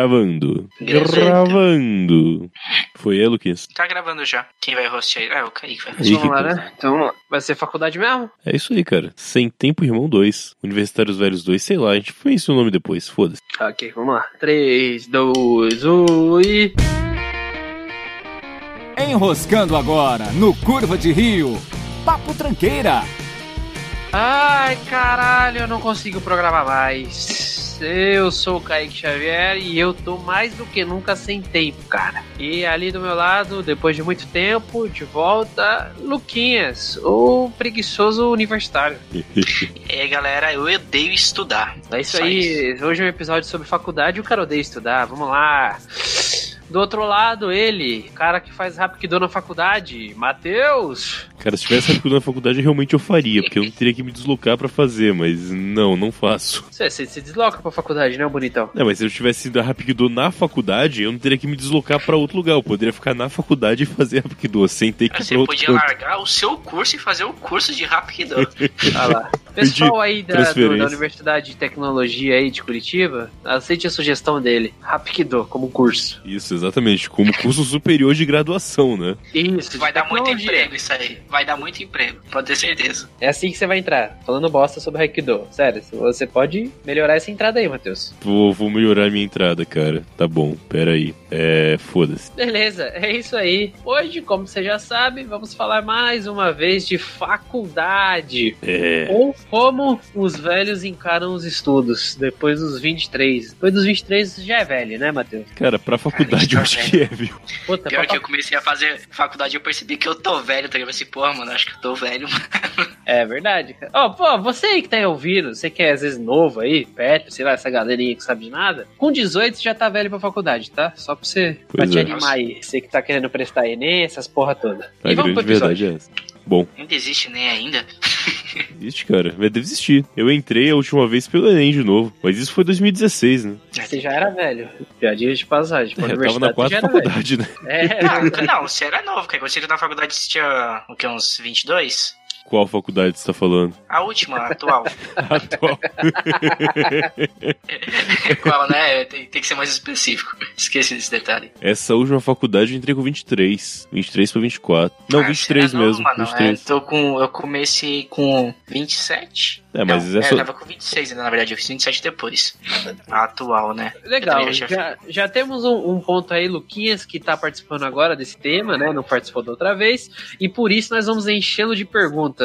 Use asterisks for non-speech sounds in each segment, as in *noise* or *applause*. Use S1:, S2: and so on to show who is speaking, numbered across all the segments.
S1: Gravando.
S2: Gravando.
S1: Gravando. Foi ele, Luquinhas?
S2: Tá gravando já. Quem vai hostear? Ah, o Kaique vai hostear.
S3: Vamos lá, né? Então vamos lá. Vai ser faculdade mesmo?
S1: É isso aí, cara. Sem Tempo Irmão 2. Universitários Velhos 2, sei lá, a gente foi isso o nome depois, foda-se.
S3: Ok, vamos lá. 3, 2, 1 e.
S4: Enroscando agora no Curva de Rio. Papo Tranqueira.
S3: Ai, caralho, eu não consigo programar mais. Eu sou o Kaique Xavier e eu tô mais do que nunca sem tempo, cara. E ali do meu lado, depois de muito tempo, de volta, Luquinhas, o preguiçoso universitário. *laughs*
S2: E aí, galera, eu odeio estudar.
S3: É isso
S2: Só
S3: aí, hoje é um episódio sobre faculdade e o cara odeia estudar, vamos lá. Do outro lado, ele, cara que faz Rapkido na faculdade, Matheus.
S1: Cara, se tivesse rápido na faculdade, realmente eu faria, porque eu não teria que me deslocar pra fazer, mas não, não faço.
S3: Você, você se desloca pra faculdade, né, bonitão?
S1: É, mas se eu tivesse ido a Rapido na faculdade, eu não teria que me deslocar pra outro lugar. Eu poderia ficar na faculdade e fazer Rapido, sem ter que ir
S2: Você
S1: pra outro
S2: podia
S1: canto.
S2: largar o seu curso e fazer o curso de Rapido. *laughs*
S3: Ah lá. Pessoal aí da, do- da Universidade de Tecnologia aí de Curitiba, aceite a sugestão dele. Rapkido, como curso.
S1: Isso, exatamente. Como curso superior de graduação, né?
S3: Isso,
S2: Vai dar muito emprego isso aí. Vai dar muito emprego, pode ter certeza.
S3: É assim que você vai entrar, falando bosta sobre Haikido. Sério, você pode melhorar essa entrada aí, Matheus.
S1: Vou, vou melhorar a minha entrada, cara. Tá bom, pera aí. É, foda-se.
S3: Beleza, é isso aí. Hoje, como você já sabe, vamos falar mais uma vez de faculdade.
S1: É.
S3: Ou como os velhos encaram os estudos depois dos 23. Depois dos 23 já é velho, né, Matheus?
S1: Cara, pra faculdade eu acho que é, viu?
S3: Puta,
S2: Pior
S3: pra
S2: que eu comecei a fazer faculdade eu percebi que eu tô velho, tá ligado? Assim, pô, mano, acho que eu tô velho. *laughs*
S3: É verdade, cara. Ó, pô, você aí que tá aí ouvindo, você que é às vezes novo aí, perto, sei lá, essa galerinha que sabe de nada, com 18 você já tá velho pra faculdade, tá? Só pra você pra te
S1: é.
S3: animar aí. Você que tá querendo prestar Enem, essas porra toda.
S1: A
S3: e vamos pro episódio.
S1: verdade é essa. Bom,
S2: Ainda existe nem ainda. *laughs*
S1: existe, cara. Vai deve existir. Eu entrei a última vez pelo Enem de novo. Mas isso foi 2016, né?
S3: Você já era velho. Já dias de passagem. Pra *laughs*
S1: É, eu tava na quarta
S3: era velho.
S1: faculdade, né?
S3: É,
S2: Não, não, você era novo, cara. Quando você entrou na faculdade, você tinha, o que, uns 22?
S1: Qual faculdade você tá falando?
S2: A última, a atual. *laughs*
S1: Atual.
S2: Qual, né? Tem, tem que ser mais específico. Esqueci desse detalhe.
S1: Essa última faculdade eu entrei com 23. 23 pra 24. Não,
S2: Ah,
S1: 23
S2: você era novo,
S1: mesmo.
S2: Mano,
S1: 23.
S2: É, tô com, eu comecei com 27.
S1: É, mas
S2: Não, é, eu tava com 26 ainda, na verdade. Eu fiz 27 depois. A atual, né?
S3: Legal,
S2: já-
S3: já, já temos um, um ponto aí, Luquinhas, que tá participando agora desse tema, né? Não participou da outra vez. E por isso nós vamos enchê-lo de perguntas.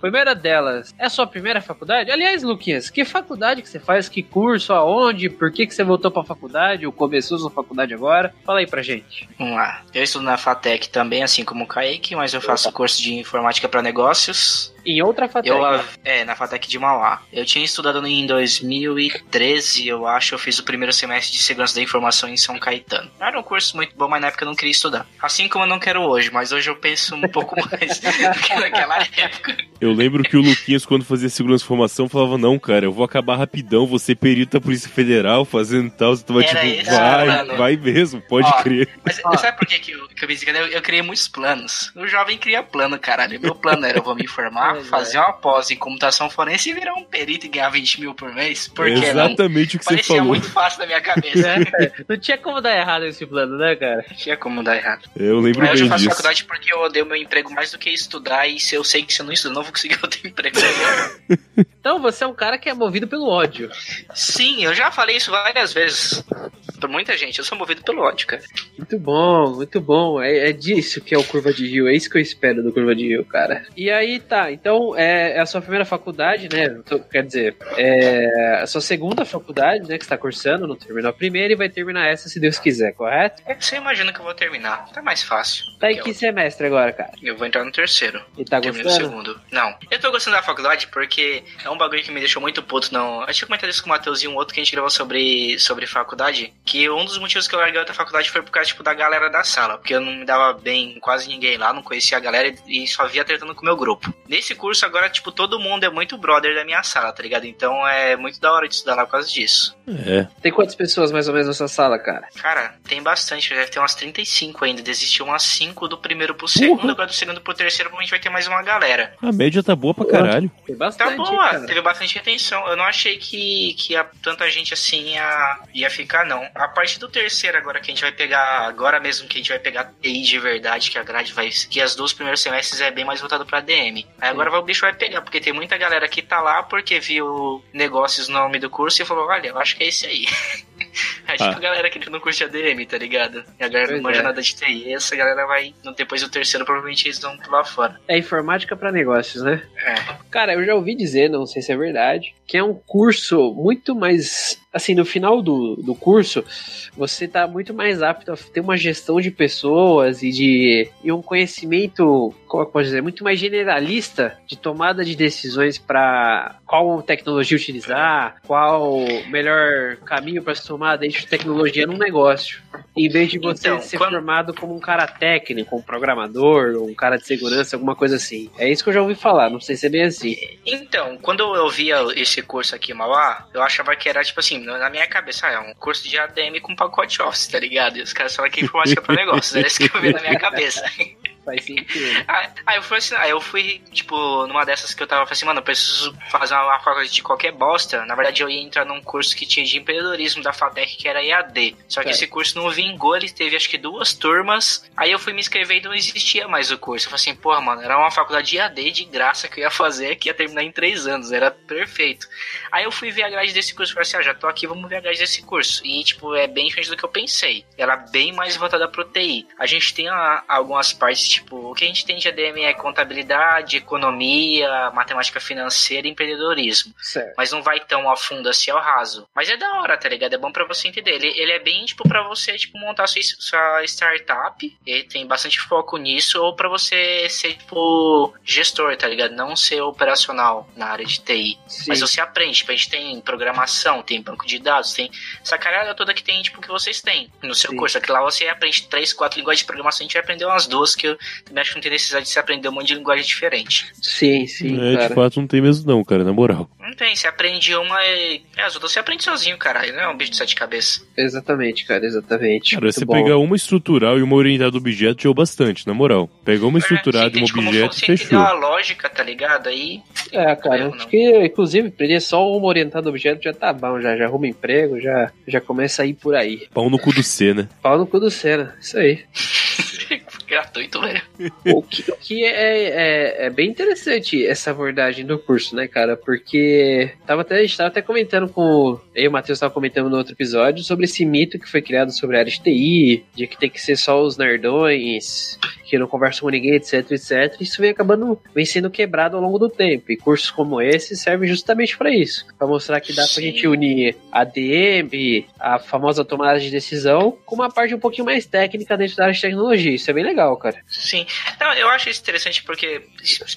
S3: Primeira delas, é sua primeira faculdade? Aliás, Luquinhas, que faculdade que você faz? Que curso? Aonde? Por que, que você voltou pra faculdade? Ou começou sua faculdade agora? Fala aí pra gente.
S2: Vamos lá. Eu estudo na FATEC também, assim como o Kaique, mas eu faço curso de informática para negócios.
S3: Em outra faculdade.
S2: Eu, é, na FATEC de Mauá. Eu tinha estudado em 2013, eu acho, eu fiz o primeiro semestre de segurança da informação em São Caetano. Era um curso muito bom, mas na época eu não queria estudar. Assim como eu não quero hoje, mas hoje eu penso um pouco *laughs* mais do que naquela época.
S1: Eu lembro que o Luquinhas, quando fazia segurança de formação, falava: Não, cara, eu vou acabar rapidão, você perito da Polícia Federal fazendo tal. Você tava
S2: Era
S1: tipo,
S2: esse
S1: vai,
S2: plano.
S1: vai mesmo, pode
S2: Ó,
S1: crer.
S2: Mas sabe por que, que eu, que eu me disse? Eu, eu criei muitos planos. O jovem cria plano, caralho. Meu plano era eu vou me formar,
S3: é.
S2: fazer uma pós em computação forense e virar um perito e ganhar 20 mil por mês. Por
S1: É
S2: que não?
S1: exatamente o que você
S2: Parecia
S1: falou.
S2: muito fácil na minha *laughs* cabeça.
S3: É, não tinha como dar errado esse plano, né, cara?
S2: Não tinha como dar errado.
S1: Eu lembro
S2: Mas hoje eu
S1: bem
S2: faço
S1: disso.
S2: faculdade porque eu odeio meu emprego mais do que estudar. E se eu sei que se eu não estudar, eu não vou conseguir *laughs* outro emprego.
S3: Então você é um cara que é movido pelo ódio.
S2: Sim, eu já falei isso várias vezes. Pra muita gente, eu sou movido pelo ódio, cara.
S3: Muito bom, muito bom. É, é disso que é o Curva de Rio. É isso que eu espero do Curva de Rio, cara. E aí tá, então é, é a sua primeira faculdade, né? Tô- Quer dizer, é a sua segunda faculdade, né? Que você tá cursando, não terminou a primeira e vai terminar essa se Deus quiser, correto?
S2: É que você imagina que eu vou terminar. Tá mais fácil.
S3: Tá em
S2: Que
S3: que
S2: eu-
S3: semestre agora, cara?
S2: Eu vou entrar no terceiro.
S3: E tá
S2: Terminei
S3: gostando?
S2: segundo. Não. Eu tô gostando da faculdade porque é um bagulho que me deixou muito puto, não. Eu tinha comentado isso com o Matheus e um outro que a gente gravou sobre, sobre faculdade. Que um dos motivos que eu larguei outra faculdade foi por causa, tipo, da galera da sala. Porque eu não me dava bem com quase ninguém lá, não conhecia a galera e só via tratando com o meu grupo. Nesse curso, agora, tipo, todo mundo é muito brother da minha sala, tá ligado? Então é muito da hora de estudar lá por causa disso.
S1: É.
S3: Tem quantas pessoas mais ou menos nessa sala, cara?
S2: Cara, tem bastante, deve ter umas 35 ainda. Desistiu umas 5 do primeiro pro segundo, agora do segundo pro terceiro, provavelmente vai ter mais uma galera.
S1: A média tá boa pra caralho.
S3: Tem
S2: Tá
S3: bastante,
S2: boa,
S3: hein, cara.
S2: teve bastante retenção. Eu não achei que, que a, tanta gente assim ia, ia ficar, não. A partir do terceiro agora que a gente vai pegar, agora mesmo que a gente vai pegar TI de verdade, que a grade vai, que as duas primeiros semestres é bem mais voltado pra DM. Aí agora o bicho vai pegar, porque tem muita galera que tá lá porque viu negócios no nome do curso e falou, olha, eu acho que é esse aí. *laughs* É tipo
S1: Ah.
S2: a galera que não curte ADM, tá ligado? E a galera
S3: Pois
S2: não manja
S3: é.
S2: nada de TI. Essa galera vai, depois do terceiro, provavelmente eles vão pular fora.
S3: É informática pra negócios, né?
S2: É.
S3: Cara, eu já ouvi dizer, não sei se é verdade, que é um curso muito mais. Assim, no final do, do curso, você tá muito mais apto a ter uma gestão de pessoas e de. e um conhecimento, como eu posso dizer, muito mais generalista de tomada de decisões para qual tecnologia utilizar, qual melhor caminho para se tomar dentro de tecnologia num negócio. Em vez de você
S2: Então,
S3: ser
S2: quando-
S3: formado como um cara técnico, um programador, um cara de segurança, alguma coisa assim. É isso que eu já ouvi falar, não sei se é bem assim.
S2: Então, quando eu via esse curso aqui em Mauá, eu achava que era, tipo assim, na minha cabeça, ah, é um curso de ADM com pacote Office, tá ligado? E os caras falam que é informática pra negócios. Era isso que eu via na minha cabeça. *laughs*
S3: Faz sentido. *laughs*
S2: Aí, aí eu fui assim, aí eu fui, tipo, numa dessas que eu tava assim, mano, eu preciso fazer uma faculdade de qualquer bosta. Na verdade, eu ia entrar num curso que tinha de empreendedorismo da FATEC, que era EAD. Só que
S3: É.
S2: esse curso não vingou, ele teve acho que duas turmas. Aí eu fui me inscrever e não existia mais o curso. Eu falei assim, porra, mano, era uma faculdade de EAD de graça que eu ia fazer, que ia terminar em três anos, era perfeito. Aí eu fui ver a grade desse curso e falei assim, ah, já tô aqui, vamos ver a grade desse curso. E, tipo, é bem diferente do que eu pensei. Ela é bem mais voltada pro TI. A gente tem ah, algumas partes, tipo, o que a gente tem de ADM é contabilidade, economia, matemática financeira e empreendedorismo.
S3: Certo.
S2: Mas não vai tão a fundo assim ao raso. Mas é da hora, tá ligado? É bom pra você entender. Ele, ele é bem, tipo, pra você, tipo, montar sua, sua startup. Ele tem bastante foco nisso. Ou pra você ser, tipo, gestor, tá ligado? Não ser operacional na área de TI.
S3: Sim.
S2: Mas você aprende, tipo, a gente tem programação, tem banco de dados, tem essa caralho toda que tem, tipo, que vocês têm no seu
S3: Sim.
S2: curso. Aqui lá você aprende três, quatro linguagens de programação, a gente vai aprender umas duas, que eu também acho que não tem necessidade de se aprender um monte de linguagem diferente.
S3: Sim, sim,
S1: é, de
S3: cara.
S1: fato não tem mesmo não, cara, na moral.
S2: Não tem, você aprende uma e. É, as outras você aprende sozinho, caralho, não é um bicho de sete cabeças.
S3: Exatamente, cara, exatamente.
S1: Cara,
S3: Muito
S1: você
S3: bom.
S1: pegar uma estrutural e uma orientada a objeto já é bastante, na moral. Pegou uma estruturada e
S2: Você
S1: um objeto
S2: você
S1: e fechou.
S2: a lógica, tá ligado? Aí.
S3: É, cara, acho que, inclusive, aprender só um orientado a objeto já tá bom, já, já arruma emprego, já, já começa a ir por aí.
S1: Pau no cu do C, né?
S3: Pau no cu do Senna, isso aí. *laughs*
S2: Gratuito, velho.
S3: o que, o que é, é, é bem interessante essa abordagem do curso, né, cara? Porque tava até, a gente tava até comentando com. Eu e o Matheus tava comentando no outro episódio sobre esse mito que foi criado sobre a área de TI, de que tem que ser só os nerdões, que não conversam com ninguém, etc, etc. Isso vem acabando, vem sendo quebrado ao longo do tempo. E cursos como esse servem justamente para isso. Pra mostrar que dá pra
S2: Sim.
S3: gente unir a DM, a famosa tomada de decisão, com uma parte um pouquinho mais técnica dentro da área de tecnologia. Isso é bem legal, cara.
S2: Sim. Não, eu acho isso interessante porque,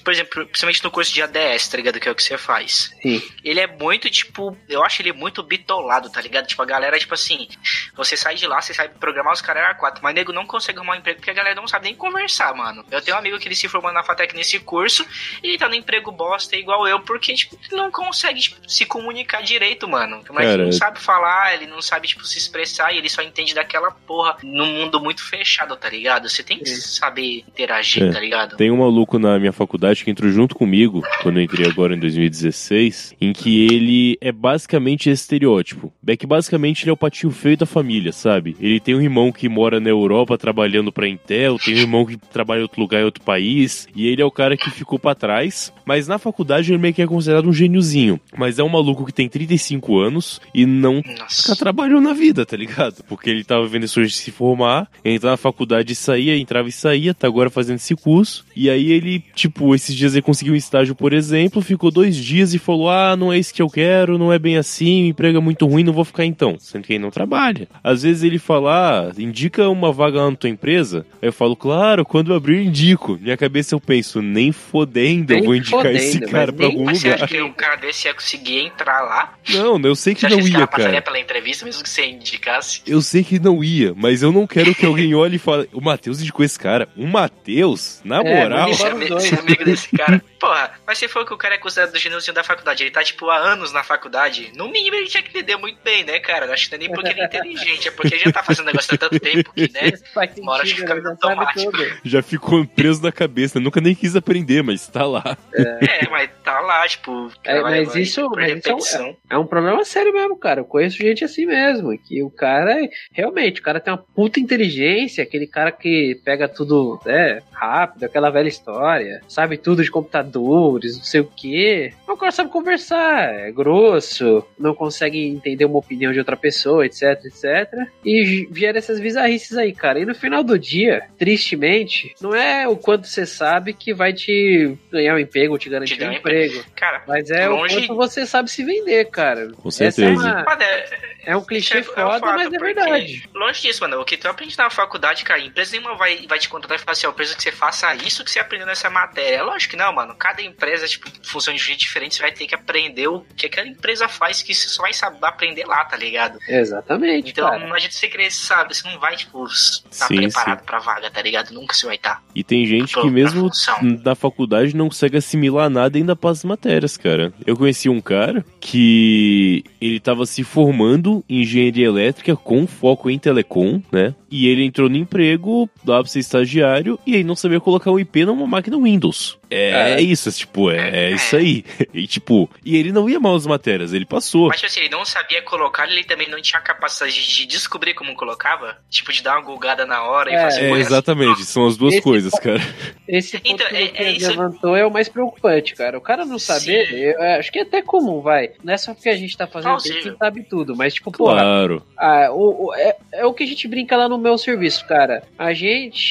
S2: por exemplo, principalmente no curso de ADS, tá ligado? Que é o que você faz.
S3: Sim.
S2: Ele é muito, tipo, eu acho ele muito bitolado, tá ligado? Tipo, a galera, tipo assim, você sai de lá, você sabe programar os caras era quatro, mas nego não consegue arrumar um emprego porque a galera não sabe nem conversar, mano. Eu tenho um amigo que ele se formou na FATEC nesse curso e ele tá no emprego bosta igual eu, porque, tipo, ele não consegue tipo, se comunicar direito, mano. Mas
S1: Cara,
S2: ele não sabe falar, ele não sabe, tipo, se expressar e ele só entende daquela porra num mundo muito fechado, tá ligado? Você tem que Saber interagir,
S1: É.
S2: tá ligado?
S1: Tem um maluco na minha faculdade que entrou junto comigo, quando eu entrei agora em 2016, em que ele é basicamente esse estereótipo. É que basicamente ele é o patinho feio da família, sabe? Ele tem um irmão que mora na Europa trabalhando pra Intel, tem um irmão que trabalha em outro lugar em outro país, e ele é o cara que ficou pra trás, mas na faculdade ele meio que é considerado um gêniozinho. Mas é um maluco que tem 35 anos e não
S2: Nossa.
S1: trabalhou na vida, tá ligado? Porque ele tava vendo sonho de se formar, entrar na faculdade e saía, entrava e saía, tá agora fazendo esse curso. E aí ele, tipo, esses dias ele conseguiu um estágio, por exemplo, ficou dois dias e falou: Ah, não é isso que eu quero, não é bem assim, o emprego é muito ruim, não vou ficar então. Sendo que ele não trabalha. Às vezes ele fala: ah, indica uma vaga lá na tua empresa. Aí eu falo, claro, quando eu abrir, eu indico. Minha cabeça eu penso, nem fodendo, eu
S3: Nem
S1: vou indicar
S3: fodendo,
S1: esse cara pra algum
S2: Mas você
S1: lugar.
S2: acha que um cara desse ia conseguir entrar lá?
S1: Não, eu sei
S2: Você
S1: que
S2: acha
S1: não
S2: que esse
S1: ia,
S2: cara passaria pela entrevista mesmo que você indicasse?
S1: Eu sei que não ia, mas eu não quero que alguém *laughs* olhe e fale, o Matheus indicou esse cara. cara. O Matheus, na
S3: É,
S1: moral.
S3: dois.
S2: ser amigo desse cara. Porra, mas se for que o cara é considerado do gêniozinho da faculdade, ele tá, tipo, há anos na faculdade, no mínimo ele tinha que entender muito bem, né, cara? Acho que não é nem porque ele é inteligente, é porque ele já tá fazendo negócio há tanto tempo que, né? Uma hora
S3: sentido,
S2: fica
S3: né? já sabe
S2: automático.
S1: Já ficou preso na cabeça. Nunca nem quis aprender, mas tá lá.
S2: É, mas tá lá, tipo.
S3: É, mas
S2: vai
S3: isso- mas isso é um-
S2: repetição.
S3: É um problema sério mesmo, cara. Eu conheço gente assim mesmo. Que o cara, é- realmente, o cara tem uma puta inteligência, aquele cara que pega tudo né, rápido, aquela velha história, sabe tudo de computadores, não sei o quê. O cara sabe conversar, é grosso, não consegue entender uma opinião de outra pessoa, etc, etc. E vieram essas bizarrices aí, cara. E no final do dia, tristemente, não é o quanto você sabe que vai te ganhar um emprego ou te garantir
S2: Te
S3: um emprego.
S2: Cara,
S3: Mas é
S2: Longe-
S3: o quanto você sabe se vender, cara.
S1: Com
S3: é,
S1: certeza.
S3: uma-
S2: é,
S3: é um clichê
S2: é- é um
S3: foda,
S2: fato,
S3: mas é verdade.
S2: Longe disso, mano. O que tu aprende na faculdade, cara, empresa nenhuma vai, vai te contratar e falar assim, ó, preciso que você faça isso que você aprendeu nessa matéria. É lógico que não, mano. Cada empresa, tipo, funciona de um jeito diferente, você vai ter que aprender o que aquela empresa faz, que você só vai saber aprender lá, tá ligado?
S3: Exatamente,
S2: Então,
S3: cara.
S2: não adianta você querer, sabe, você não vai, tipo, estar
S1: Sim,
S2: preparado pra vaga, tá ligado? Nunca você vai estar.
S1: E tem gente
S2: Pra-
S1: que mesmo na faculdade não consegue assimilar nada e ainda passa as matérias, cara. Eu conheci um cara que ele tava se formando em engenharia elétrica com foco em telecom, né? E ele entrou no emprego, dava pra ser estagiário, e aí não sabia colocar um IP numa máquina Windows. É,
S3: É.
S1: isso, tipo, é, é isso aí. *laughs* E tipo, e ele não ia mal as matérias, ele passou.
S2: Mas, tipo assim, ele não sabia colocar, ele também não tinha a capacidade de descobrir como colocava. Tipo, de dar uma gulgada na hora e
S3: É,
S2: fazer
S1: É,
S2: coisas.
S1: exatamente, são as duas
S3: Esse
S1: coisas, cara.
S3: Esse ponto
S2: Então,
S3: que
S2: é- é
S3: levantou é o mais preocupante, cara. O cara não saber, eu acho que é até comum, vai. Não é só porque a gente tá fazendo isso que sabe tudo, mas tipo, porra,
S1: Claro.
S3: Ah, o, o- é, é o que a gente brinca lá no meu serviço, cara. A gente.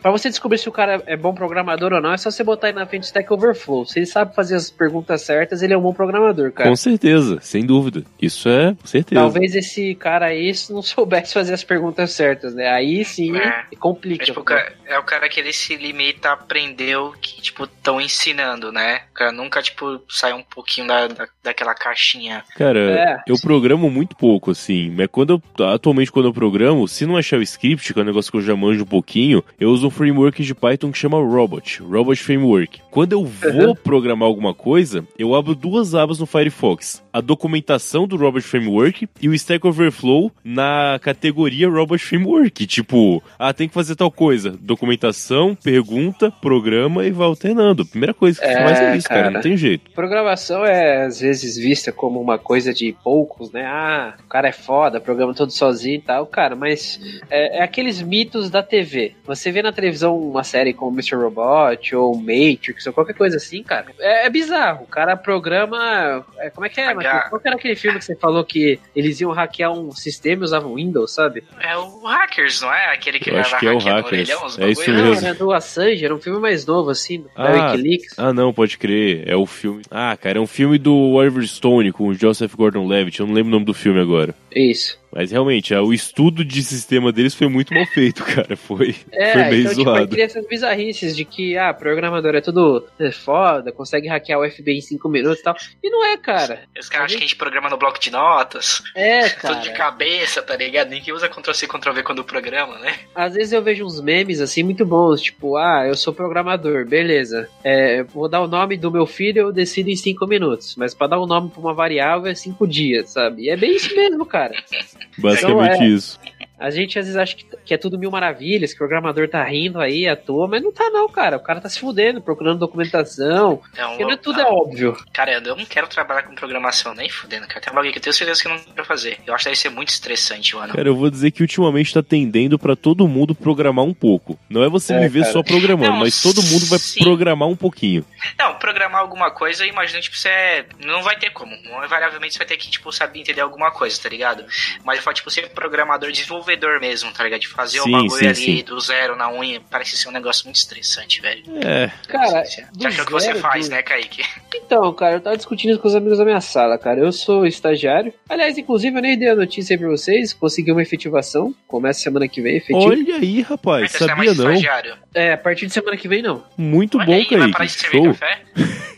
S3: Pra você descobrir se o cara é bom programador ou não, é só você botar ele na frente do Stack Overflow. Se ele sabe fazer as perguntas certas, ele é um bom programador, cara.
S1: Com certeza, sem dúvida. Isso é certeza.
S3: Talvez esse cara aí não *laughs* soubesse fazer as perguntas certas, né? Aí sim
S2: É.
S3: complica.
S2: É, tipo, cara- é o cara que ele se limita a aprender o que, tipo, estão ensinando, né? O cara nunca, tipo, sai um pouquinho da, da, daquela caixinha.
S1: Cara,
S3: É.
S1: eu programo muito pouco, assim. Mas quando eu, atualmente, quando eu programo, se não achar o script, que é um negócio que eu já manjo um pouquinho, eu uso um framework de Python que chama Robot, Robot Framework. Quando eu vou
S3: Uhum.
S1: programar alguma coisa, eu abro duas abas no Firefox. A documentação do Robot Framework e o Stack Overflow na categoria Robot Framework. Tipo, ah, tem que fazer tal coisa. Documentação, pergunta, programa e vai alternando. Primeira coisa que
S3: É,
S1: faz é isso, cara.
S3: cara.
S1: Não tem jeito.
S3: Programação é às vezes vista como uma coisa de poucos, né? Ah, o cara é foda, programa todo sozinho e tal, cara, mas é, é aqueles mitos da TV. Você vê na televisão uma série como Mr. Robot ou Matrix ou qualquer coisa assim, cara. É, é bizarro. O cara programa. é, como é que é. Matheus? Qual que era aquele filme que você falou que eles iam hackear um sistema e usavam Windows, sabe?
S2: É o Hackers, não é? Aquele que
S1: Eu acho
S2: leva
S1: que é o Hackers.
S2: orelhão,
S1: É isso.
S3: Não,
S1: mesmo.
S3: era do Assange, era um filme mais novo, assim, da
S1: Ah,
S3: Wikileaks.
S1: Ah, não, pode crer. É o filme. Ah, cara, é um filme do Oliver Stone com o Joseph Gordon-Levitt. Eu não lembro o nome do filme agora.
S3: Isso.
S1: Mas realmente, ah, o estudo de sistema deles foi muito mal feito, *laughs* cara. Foi,
S3: É,
S1: foi meio
S3: então, tipo,
S1: zoado.
S3: cria essas bizarrices de que, ah, programador é tudo é, foda, consegue hackear o FBI em 5 minutos e tal. E não é, cara.
S2: Os caras acham que a gente programa no bloco de notas,
S3: É, *laughs*
S2: tudo de
S3: cara.
S2: cabeça, tá ligado? Ninguém usa Ctrl-C, Ctrl-V quando programa, né?
S3: Às vezes eu vejo uns memes, assim, muito bons, tipo, ah, eu sou programador, beleza. É, vou dar o nome do meu filho, eu decido em 5 minutos. Mas pra dar o nome pra uma variável é 5 dias, sabe? E é bem isso mesmo, cara. *laughs*
S1: Basicamente
S3: Então, é.
S1: isso.
S3: A gente às vezes acha que, que é tudo mil maravilhas, que o programador tá rindo aí à toa, mas não tá não, cara. O cara tá se fudendo, procurando documentação. Porque não é tudo é óbvio.
S2: Cara, eu não quero trabalhar com programação nem fudendo, cara. Tem um bagulho que eu tenho certeza que eu não quero fazer. Eu acho que deve ser muito estressante, mano.
S1: Cara, eu vou dizer que ultimamente tá tendendo pra todo mundo programar um pouco. Não é você
S3: É,
S1: viver
S3: cara.
S1: só programando,
S2: Não,
S1: mas todo mundo vai
S2: sim.
S1: programar um pouquinho.
S2: Não, programar alguma coisa, eu imagino, tipo, você é... não vai ter como. Invariavelmente você vai ter que, tipo, saber entender alguma coisa, tá ligado? Mas eu falo, tipo, ser programador, desenvolvedor mesmo, tá ligado? De fazer
S1: Sim,
S2: o bagulho
S1: sim,
S2: ali
S1: sim.
S2: do zero na unha, parece ser um negócio muito estressante, velho.
S1: É,
S3: Cara,
S2: Já
S3: do
S2: aquilo que você
S3: zero,
S2: faz,
S3: do-
S2: né, Kaique? *laughs*
S3: Então, cara, eu tava discutindo isso com os amigos da minha sala, cara. Eu sou estagiário. Aliás, inclusive, eu nem dei a notícia aí pra vocês. Consegui uma efetivação. Começa semana que vem, efetivo.
S1: olha aí, rapaz,
S2: Mas você é
S1: sabia não?
S2: estagiário.
S3: É, a partir de semana que vem, não.
S1: Muito
S2: Olha
S1: bom,
S2: aí, vai parar
S1: Kaique.
S2: de
S1: Show.
S2: café? *laughs*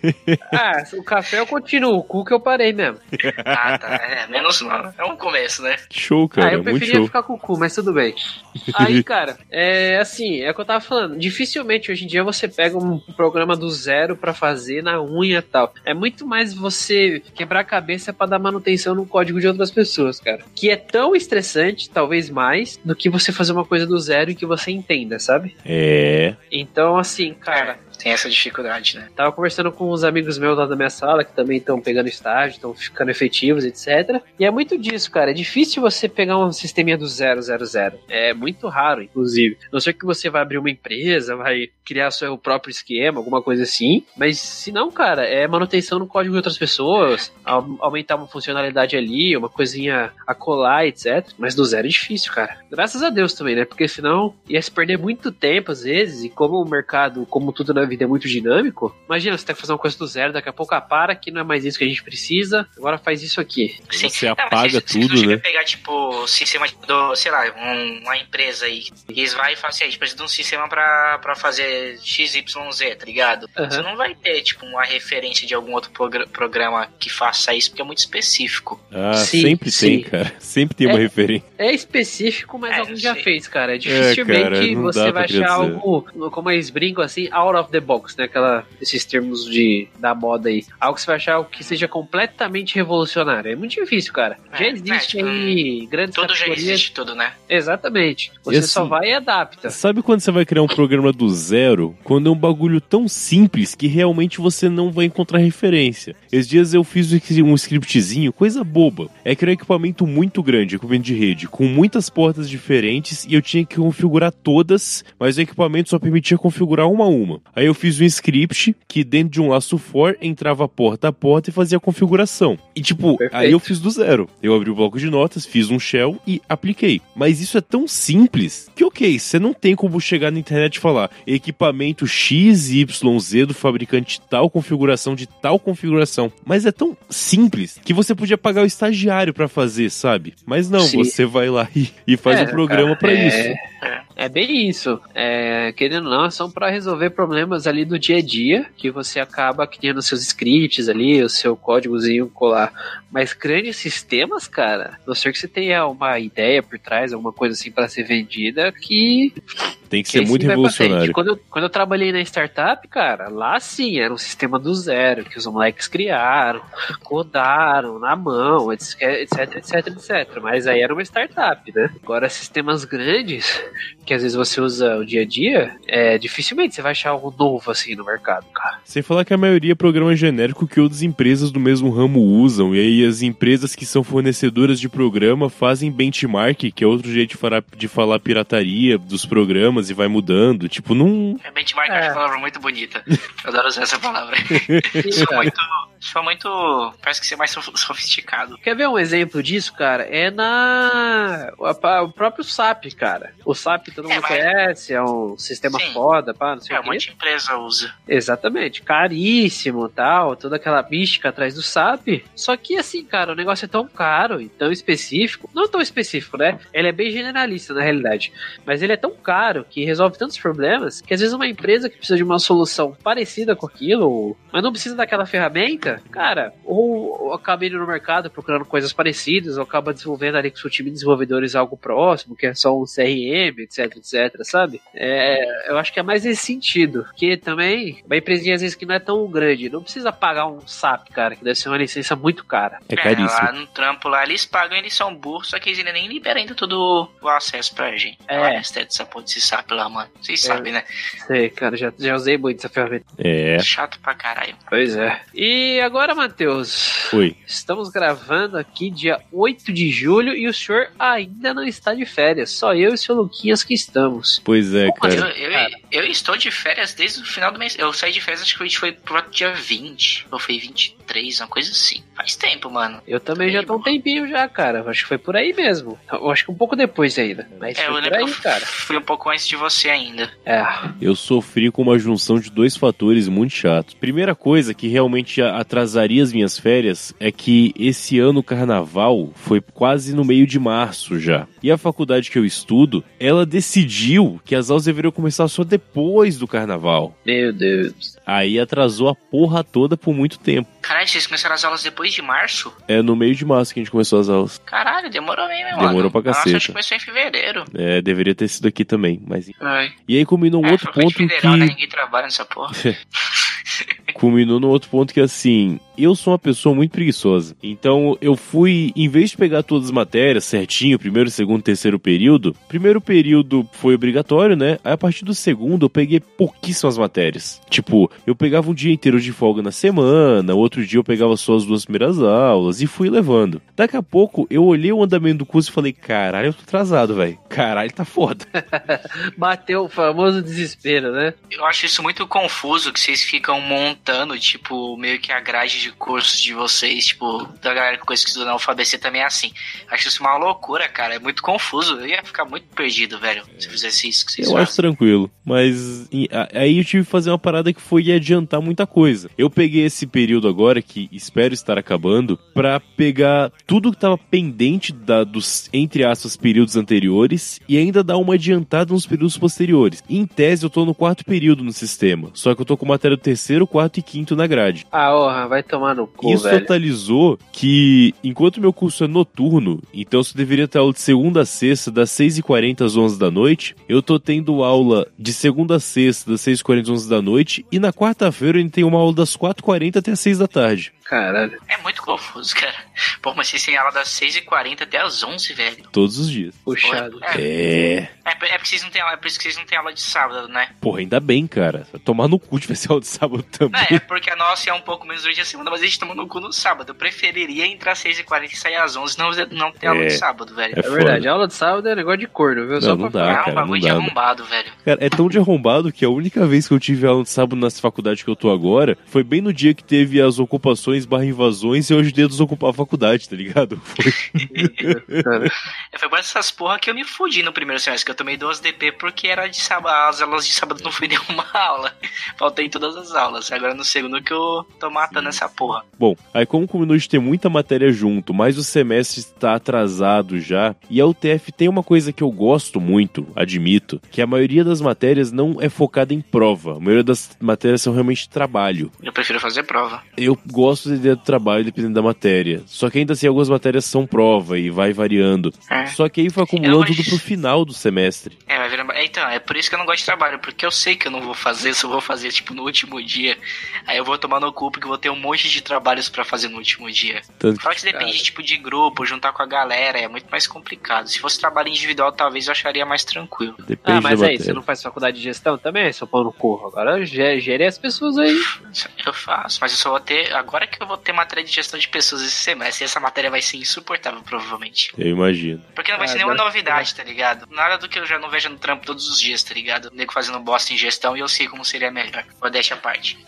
S3: Ah, o café eu continuo, o cu que eu parei mesmo.
S2: Ah, tá. É, menos mal. É um começo, né?
S1: Show,
S3: ah,
S1: cara,
S3: eu
S1: muito
S3: preferia
S1: show.
S3: ficar com o cu, mas tudo bem. Aí, *laughs* cara, é assim, é o que eu tava falando. Dificilmente hoje em dia você pega um programa do zero pra fazer na unha e tal. É muito mais você quebrar a cabeça pra dar manutenção no código de outras pessoas, cara. Que é tão estressante, talvez mais, do que você fazer uma coisa do zero e que você entenda, sabe?
S1: É.
S3: Então, assim, cara,
S2: Tem essa dificuldade, né?
S3: Tava conversando com uns amigos meus lá da minha sala, que também estão pegando estágio, estão ficando efetivos, etc. E é muito disso, cara. É difícil você pegar um sisteminha do zero, zero, zero. É muito raro, inclusive. Não sei que você vai abrir uma empresa, vai criar seu próprio esquema, alguma coisa assim. Mas se não, cara, é manutenção no código de outras pessoas, au- aumentar uma funcionalidade ali, uma coisinha a colar, etc. Mas do zero é difícil, cara. Graças a Deus também, né? Porque senão ia se perder muito tempo, às vezes, e como o mercado, como tudo na vida é muito dinâmico, imagina você tem que fazer uma coisa do zero, daqui a pouco ah, para que não é mais isso que a gente precisa, agora faz isso aqui.
S2: Sim.
S1: Você
S2: Não,
S1: apaga
S2: se- se
S1: tudo,
S2: você
S1: né?
S2: pegar, tipo, sistema do, sei lá, um- uma empresa aí, e eles vai e falam assim, a gente precisa de um sistema pra, pra fazer XYZ, tá ligado?
S3: Aham.
S2: Você não vai ter, tipo, uma referência de algum outro progra- programa que faça isso, porque é muito específico.
S1: Ah,
S3: Sim,
S1: sempre
S3: sim.
S1: tem, cara. *laughs* Sempre tem uma
S3: É.
S1: referência.
S3: É específico, mas
S2: É,
S3: alguém já fez, cara. Dificilmente
S1: cara, não
S3: você
S1: dá
S3: vai achar
S1: dizer.
S3: algo, como eles brincam assim, out of the box, né? Aquela, esses termos de, da moda aí. Algo que você vai achar que seja completamente revolucionário. É muito difícil, cara. Já
S2: É,
S3: existe
S2: é, tipo,
S3: aí grandes
S2: Tudo já
S3: categorias.
S2: existe, tudo, né?
S3: Exatamente. Você
S1: Esse-
S3: só vai e adapta.
S1: Sabe quando você vai criar um programa do zero? Quando é um bagulho tão simples que realmente você não vai encontrar referência. Esses dias eu fiz um scriptzinho, coisa boba. É que era um equipamento muito grande, equipamento de rede, com muitas portas diferentes e eu tinha que configurar todas, mas o equipamento só permitia configurar uma a uma. Aí eu fiz um script que dentro de um laço for entrava porta a porta e fazia a configuração. E tipo,
S3: Perfeito.
S1: aí eu fiz do zero. Eu abri o bloco de notas, fiz um shell e apliquei. Mas isso é tão simples que, ok, você não tem como chegar na internet e falar equipamento XYZ do fabricante tal configuração de tal configuração. Mas é tão simples que você podia pagar o estagiário pra fazer, sabe? Mas não,
S3: Sim.
S1: você vai lá e, e faz
S3: É,
S1: um programa pra
S3: é-
S1: isso.
S3: É bem isso. É, querendo ou não, são para resolver problemas ali do dia a dia, que você acaba criando seus scripts ali, o seu códigozinho colar. Mas grandes sistemas, cara, a não ser que você tenha uma ideia por trás, alguma coisa assim para ser vendida, que
S1: Tem que
S3: que
S1: ser muito revolucionário.
S3: Quando eu, quando eu trabalhei na startup, cara, lá sim, era um sistema do zero, que os moleques criaram, codaram na mão, etc, etc, etc, etc. Mas aí era uma startup, né? Agora, sistemas grandes, que às vezes você usa o dia a dia, é, dificilmente você vai achar algo novo assim no mercado, cara.
S1: Sem falar que a maioria é programa genérico que outras empresas do mesmo ramo usam, e aí as empresas que são fornecedoras de programa fazem benchmark, que é outro jeito de falar, de falar pirataria dos programas e vai mudando. Tipo, não.
S2: É benchmark,
S3: É.
S2: acho uma palavra muito bonita. Eu adoro usar essa palavra. *laughs* Isso é muito. Isso é muito. Parece que ser mais sof- sofisticado.
S3: Quer ver um exemplo disso, cara? É na. O próprio SAP, cara. O SAP todo mundo
S2: É, mas-
S3: conhece, é um sistema
S2: Sim.
S3: foda, pá, não sei
S2: É,
S3: o
S2: um
S3: quê.
S2: monte de empresa usa.
S3: Exatamente, caríssimo tal, toda aquela mística atrás do SAP. Só que assim, cara, o negócio é tão caro e tão específico. Não tão específico, né? Ele é bem generalista na realidade. Mas ele é tão caro que resolve tantos problemas que às vezes uma empresa que precisa de uma solução parecida com aquilo, mas não precisa daquela ferramenta, cara, ou, ou acaba indo no mercado procurando coisas parecidas, ou acaba desenvolvendo ali com o seu time de desenvolvedores algo próximo, que é só um CRM, etc, etc, sabe? É, eu acho que é mais nesse sentido. Que também, uma empresinha às vezes que não é tão grande, não precisa pagar um SAP, cara, que deve ser uma licença muito cara.
S1: É caríssimo.
S2: lá no trampo lá, eles pagam, eles são burros, só que eles ainda nem liberam ainda todo o acesso pra gente.
S3: É.
S2: É. Olha essa porra desse SAP lá, mano. Vocês sabem, né?
S3: Sei, cara, já, já usei muito essa ferramenta.
S1: É.
S2: Chato pra caralho.
S3: Pois é. E agora, Matheus,
S1: Oi.
S3: estamos gravando aqui dia 8 de julho e o senhor ainda não está de férias. Só eu e o seu Luquinhas que estamos.
S1: Pois é,
S2: Eu,
S1: cara.
S2: eu, eu estou de férias desde o final do mês. Eu saí de férias, acho que a gente foi pro dia 20. Ou foi 23, uma coisa assim. Faz tempo, mano.
S3: Eu também já tô um tempinho já, cara. Acho que foi por aí mesmo. Eu acho que um pouco depois ainda. Mas
S2: É, eu lembro
S3: aí,
S2: eu
S3: cara.
S2: fui um pouco antes de você ainda.
S3: É.
S1: Eu sofri com uma junção de dois fatores muito chatos. Primeira coisa que realmente a- atrasaria as minhas férias é que esse ano o carnaval foi quase no meio de março já. E a faculdade que eu estudo, ela decidiu que as aulas deveriam começar só depois do carnaval.
S3: Meu Deus.
S1: Aí atrasou a porra toda por muito tempo.
S2: Caralho, vocês começaram as aulas depois de março?
S1: É no meio de março que a gente começou as aulas.
S2: Caralho, demorou mesmo, mano.
S1: Demorou pra
S2: Nossa,
S1: caceta.
S2: acho que começou em fevereiro.
S1: É, deveria ter sido aqui também, mas.
S2: Ai.
S1: E aí combinou um
S2: é,
S1: outro ponto
S2: federal, né?
S1: que.
S2: Ninguém trabalha nessa porra. *laughs*
S1: culminou no outro ponto que assim, eu sou uma pessoa muito preguiçosa. Então eu fui, em vez de pegar todas as matérias certinho, primeiro, segundo, terceiro período, primeiro período foi obrigatório, né? Aí a partir do segundo eu peguei pouquíssimas matérias. Tipo, eu pegava um dia inteiro de folga na semana, outro dia eu pegava só as duas primeiras aulas e fui levando. Daqui a pouco eu olhei o andamento do curso e falei, caralho, eu tô atrasado, velho. Caralho, tá foda. *laughs*
S3: Bateu o famoso desespero, né?
S2: Eu acho isso muito confuso, que vocês ficam montando, tipo, meio que a grade de cursos de vocês, tipo, da galera que coisa que estuda na UFABC também é assim. Acho isso uma loucura, cara. É muito confuso. Eu ia ficar muito perdido, velho, se eu fizesse isso que vocês
S1: Eu acho
S2: fazem.
S1: tranquilo. Mas aí eu tive que fazer uma parada que foi adiantar muita coisa. Eu peguei esse período agora, que espero estar acabando, pra pegar tudo que tava pendente da, dos, entre aspas, períodos anteriores e ainda dar uma adiantada nos períodos posteriores. Em tese, eu tô no quarto período no sistema. Só que eu tô com matéria do terceiro, quarto e quinto na grade.
S3: Ah, orra, vai tomar no cu,
S1: Isso
S3: velho.
S1: totalizou que, enquanto meu curso é noturno, então você deveria ter aula de segunda a sexta, das 6h40 às 11 da noite, eu tô tendo aula de segunda a sexta, das 6h40 às 11 da noite, e na quarta-feira eu ainda tenho uma aula das 4h40 até as 6 da tarde.
S3: Caralho.
S2: É muito confuso, cara. Pô, mas vocês têm aula das 6h40 até as 11, velho.
S1: Todos os dias.
S3: Puxado.
S2: É,
S1: É.
S2: é, é porque vocês não têm aula, é por isso que vocês não têm aula de sábado, né?
S1: Porra, ainda bem, cara. Vai Tomar no cu de aula de sábado também.
S2: É, porque a nossa é um pouco menos durante a semana, mas a gente toma no cu no sábado. Eu preferiria entrar às 6h40 e sair às 11, não, não ter aula
S1: É.
S2: de sábado, velho.
S1: É
S3: É verdade, a aula de sábado é negócio de corno, viu?
S1: Não,
S3: Só
S1: não
S3: pra
S1: dá,
S3: falar.
S2: é um
S1: cara,
S2: bagulho
S1: não
S2: de arrombado, velho.
S1: Cara, é tão de arrombado que a única vez que eu tive aula de sábado nessa faculdade que eu tô agora foi bem no dia que teve as ocupações barra invasões e eu ajudei a desocupar a faculdade, tá ligado? *laughs* Foi.
S2: É, Foi por essas porra que eu me fudi no primeiro semestre, que eu tomei duas DP porque era de sábado, as aulas de sábado não fui *laughs* nenhuma aula. Faltei em todas as aulas. Agora no segundo que eu tô matando essa porra.
S1: Bom, aí como combinou de ter muita matéria junto, mas o semestre está atrasado já, e a UTF tem uma coisa que eu gosto muito, admito, que a maioria das matérias não é focada em prova. A maioria das matérias são realmente trabalho.
S2: Eu prefiro fazer prova.
S1: Eu gosto ideia do trabalho dependendo da matéria. Só que ainda assim, algumas matérias são prova e vai variando.
S2: É.
S1: Só que aí foi
S2: Eu
S1: acumulando tudo pro final do semestre.
S2: É, vai virar... é, Então, é por isso que eu não gosto de trabalho, porque eu sei que eu não vou fazer, só vou fazer, tipo, no último dia. Aí eu vou tomar no cu, porque eu vou ter um monte de trabalhos pra fazer no último dia.
S1: Tanto que
S2: Fala que depende, tipo, de grupo, juntar com a galera, é muito mais complicado. Se fosse trabalho individual, talvez eu acharia mais tranquilo.
S1: depende
S3: Ah, mas aí,
S1: matéria.
S3: você não faz faculdade de gestão também, seu pau no cu? Agora ge- gere as pessoas aí.
S2: Eu faço, mas eu só vou ter. Agora que eu vou ter matéria de gestão de pessoas esse semestre, essa matéria vai ser insuportável, provavelmente.
S1: Eu imagino.
S2: Porque não vai
S3: Ah,
S2: ser nenhuma novidade, tá ligado? Nada do que eu já não vejo no trampo todos os dias, tá ligado? Nego fazendo bosta em gestão e eu sei como seria melhor. Modéstia à parte.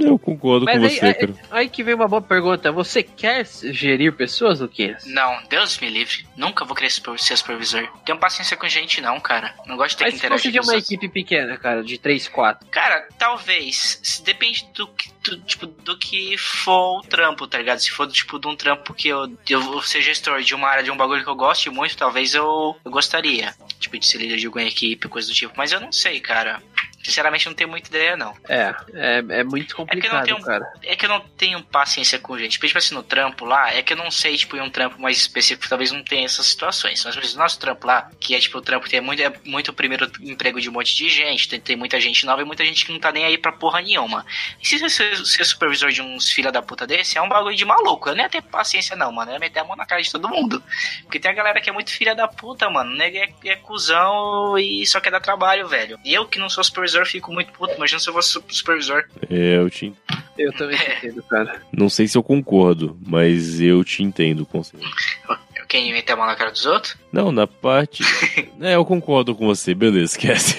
S1: Eu concordo
S3: Mas
S1: com
S3: aí,
S1: você,
S3: aí,
S1: cara.
S3: aí que vem uma boa pergunta. Você quer gerir pessoas, Luquinhas?
S2: Não, Deus me livre. Nunca vou querer ser supervisor. Tenho paciência com gente, não, cara. Não gosto de ter
S3: Mas
S2: que interagir
S3: você tiver
S2: com
S3: uma equipe pequena, cara, de 3, 4.
S2: Cara, talvez. Se- Depende do que, do, tipo, do que for o trampo, tá ligado? Se for tipo de um trampo que eu, eu ser gestor de uma área de um bagulho que eu goste muito, talvez eu, eu gostaria. Tipo, de ser líder de alguma equipe, coisa do tipo. Mas eu não sei, cara. Sinceramente, não tenho muita ideia, não.
S3: É, é, é muito
S2: não
S3: complicado,
S2: tenho-
S3: cara.
S2: É que eu não tenho paciência com gente. Tipo assim, no trampo lá, é que eu não sei, tipo, em um trampo mais específico, talvez não tenha essas situações. Mas, por exemplo, nosso trampo lá, que é, tipo, o trampo que é muito, é muito o primeiro emprego de um monte de gente, tem, tem muita gente nova e muita gente que não tá nem aí pra porra nenhuma. E se você ser, supervisor de uns filha da puta desse, é um bagulho de maluco. Eu nem ia ter paciência, não, mano. Eu ia meter a mão na cara de todo mundo. Porque tem a galera que é muito filha da puta, mano. O nego é, é cuzão e só quer dar trabalho, velho. Eu que não sou supervisor, fico muito puto. Imagina se eu fosse su- supervisor.
S1: É, eu te...
S3: Eu também *laughs* entendo, cara.
S1: Não sei se eu concordo, mas eu te entendo, com certeza.
S2: Quem meter a mão na cara dos outros?
S1: Não, na parte. *laughs* é, eu concordo com você, beleza, esquece.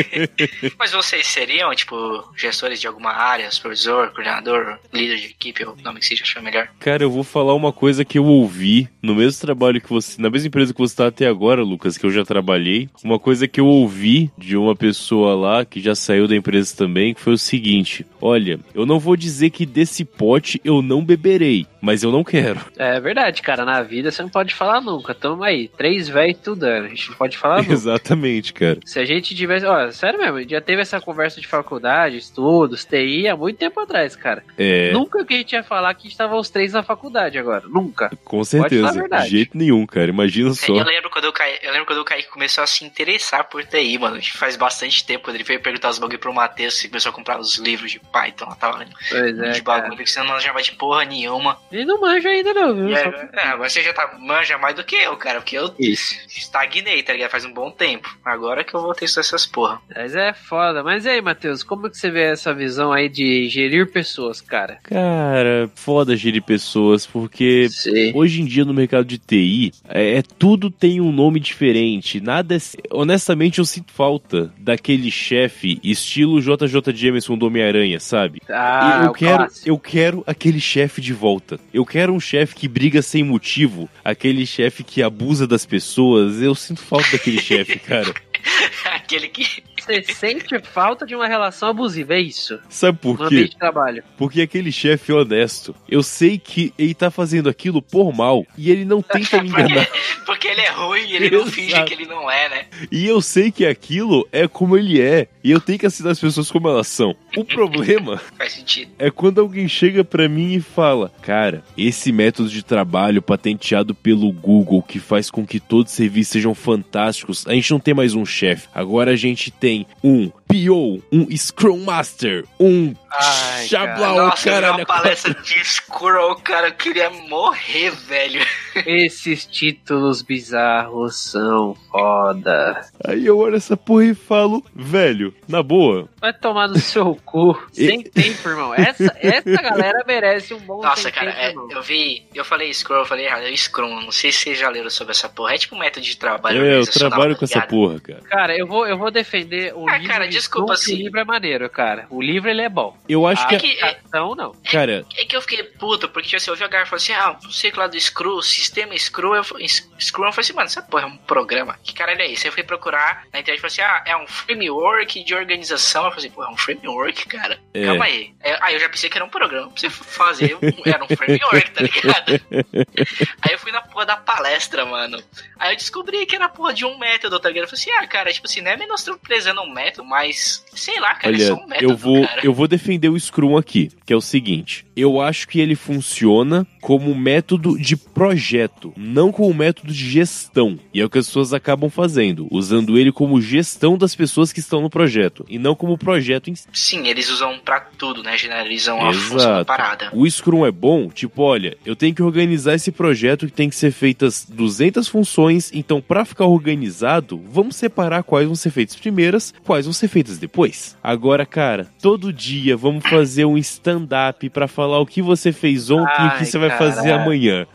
S1: *laughs*
S2: Mas vocês seriam, tipo, gestores de alguma área, supervisor, coordenador, líder de equipe, ou nome que seja achar melhor?
S1: Cara, eu vou falar uma coisa que eu ouvi no mesmo trabalho que você. Na mesma empresa que você tá até agora, Lucas, que eu já trabalhei. Uma coisa que eu ouvi de uma pessoa lá que já saiu da empresa também, que foi o seguinte: Olha, eu não vou dizer que desse pote eu não beberei, mas eu não quero.
S3: É verdade, cara. Na vida você não pode falar nunca. Tamo aí, três velhos estudando. A gente não pode falar *laughs* nunca.
S1: Exatamente, cara.
S3: Se a gente tivesse. Ó, sério mesmo, já teve essa conversa de faculdade, estudos, TI há muito tempo atrás, cara.
S1: É.
S3: Nunca que a gente ia falar que estava os três na faculdade agora. Nunca.
S1: Com
S3: falar a
S1: certeza.
S3: verdade.
S1: De jeito nenhum, cara. Imagina só.
S2: Eu lembro quando eu caí, eu lembro quando o Kaique começou a se interessar por TI, mano. Faz bastante tempo, quando ele veio perguntar os bagulho pro Matheus, e começou a comprar os livros de Python, lá tava
S3: Pois é.
S2: de
S3: cara.
S2: bagulho que você não manjava de porra nenhuma.
S3: Ele não manja ainda, não, viu?
S2: É, agora você já tá, manja mais do que eu, cara, porque eu
S3: Isso.
S2: estagnei, tá ligado? Faz um bom tempo. Agora que eu vou testar essas porra.
S3: Mas é foda. Mas e aí, Matheus, como é que você vê essa visão aí de gerir pessoas, cara?
S1: Cara, foda gerir pessoas, porque
S3: Sim.
S1: Hoje em dia no mercado de TI, é, é- tudo tem um nome diferente. Nada é, honestamente eu sinto falta daquele chefe estilo JJ Jameson do Homem-Aranha, sabe?
S3: Ah,
S1: eu
S3: o
S1: quero,
S3: clássico.
S1: eu quero aquele chefe de volta. Eu quero um chefe que briga sem motivo, aquele chefe que abusa das pessoas. Eu sinto falta daquele chefe, cara. *laughs*
S2: Aquele que.
S3: Você sente falta de uma relação abusiva, é isso?
S1: Sabe por
S3: No
S1: quê?
S3: trabalho.
S1: Porque aquele chefe é honesto. Eu sei que ele tá fazendo aquilo por mal e ele não tenta me *laughs* enganar.
S2: Porque, porque ele é ruim e ele não
S1: Exato.
S2: finge que ele não é, né?
S1: E eu sei que aquilo é como ele é. E eu tenho que assinar as pessoas como elas são. O problema *laughs*
S2: Faz sentido.
S1: é quando alguém chega pra mim e fala: Cara, esse método de trabalho patenteado pelo Google que faz com que todos os serviços sejam fantásticos, a gente não tem mais um chefe. Agora a gente tem um PO, um Scrum Master, um
S3: Ai,
S1: Xablau,
S2: Nossa, eu vi
S1: caralho.
S2: uma palestra de Squirrel, cara, eu queria morrer, velho. *laughs*
S3: Esses títulos bizarros são foda.
S1: Aí eu olho essa porra e falo: Velho, na boa,
S3: Vai tomar no seu cu. Sem tempo, irmão. Essa, essa galera merece um bom
S2: Nossa, cara,
S3: tempo,
S2: é, eu vi, eu falei Scrum, eu falei errado, é Scrum, não sei se vocês já leram sobre essa porra. É tipo um método de trabalho.
S1: é, eu trabalho
S2: tá
S1: com essa porra, cara.
S3: Cara, eu vou, eu vou defender o
S2: Ah,
S3: livro.
S2: cara,
S3: de
S2: desculpa,
S3: que
S2: assim.
S3: O livro é maneiro, cara. O livro ele é bom.
S1: Eu acho
S3: a
S1: que.
S2: É que, é,
S3: aplicação, não.
S1: Cara,
S2: é que eu fiquei puto, porque tipo assim, eu vi a galera falando assim, ah, não sei que lá do Scrum, sistema Scrum, eu, falei- Scrum, eu falei assim, mano, essa porra é um programa. Que caralho é isso? Aí eu fui procurar na internet e falei assim, ah, é um framework de organização. Eu falei assim, pô, é um framework, cara?
S1: É.
S2: Calma aí. É, Aí eu já pensei que era um programa pra você fazer, um- era um framework, tá ligado? *laughs* Aí eu fui na porra da palestra, mano. Aí eu descobri que era porra de um método, tá ligado? Eu falei assim, ah, cara, tipo assim, não é menosprezando um método, mas sei lá, cara, é
S1: Olha,
S2: só um método,
S1: eu vou,
S2: cara.
S1: eu vou defender o Scrum aqui, que é o seguinte: eu acho que ele funciona como método de projeto, não como método de gestão. E é o que as pessoas acabam fazendo, usando ele como gestão das pessoas que estão no projeto, e não como projeto em si.
S2: Sim, eles usam pra tudo, né? Generalizam a função da
S1: Exato.
S2: parada.
S1: O Scrum é bom, tipo, olha, eu tenho que organizar esse projeto que tem que ser feitas 200 funções, então pra ficar organizado, vamos separar quais vão ser feitas primeiras, quais vão ser feitas depois. Agora, cara, todo dia vamos fazer um stand-up pra falar o que você fez ontem e o que
S3: Ai,
S1: você vai fazer amanhã.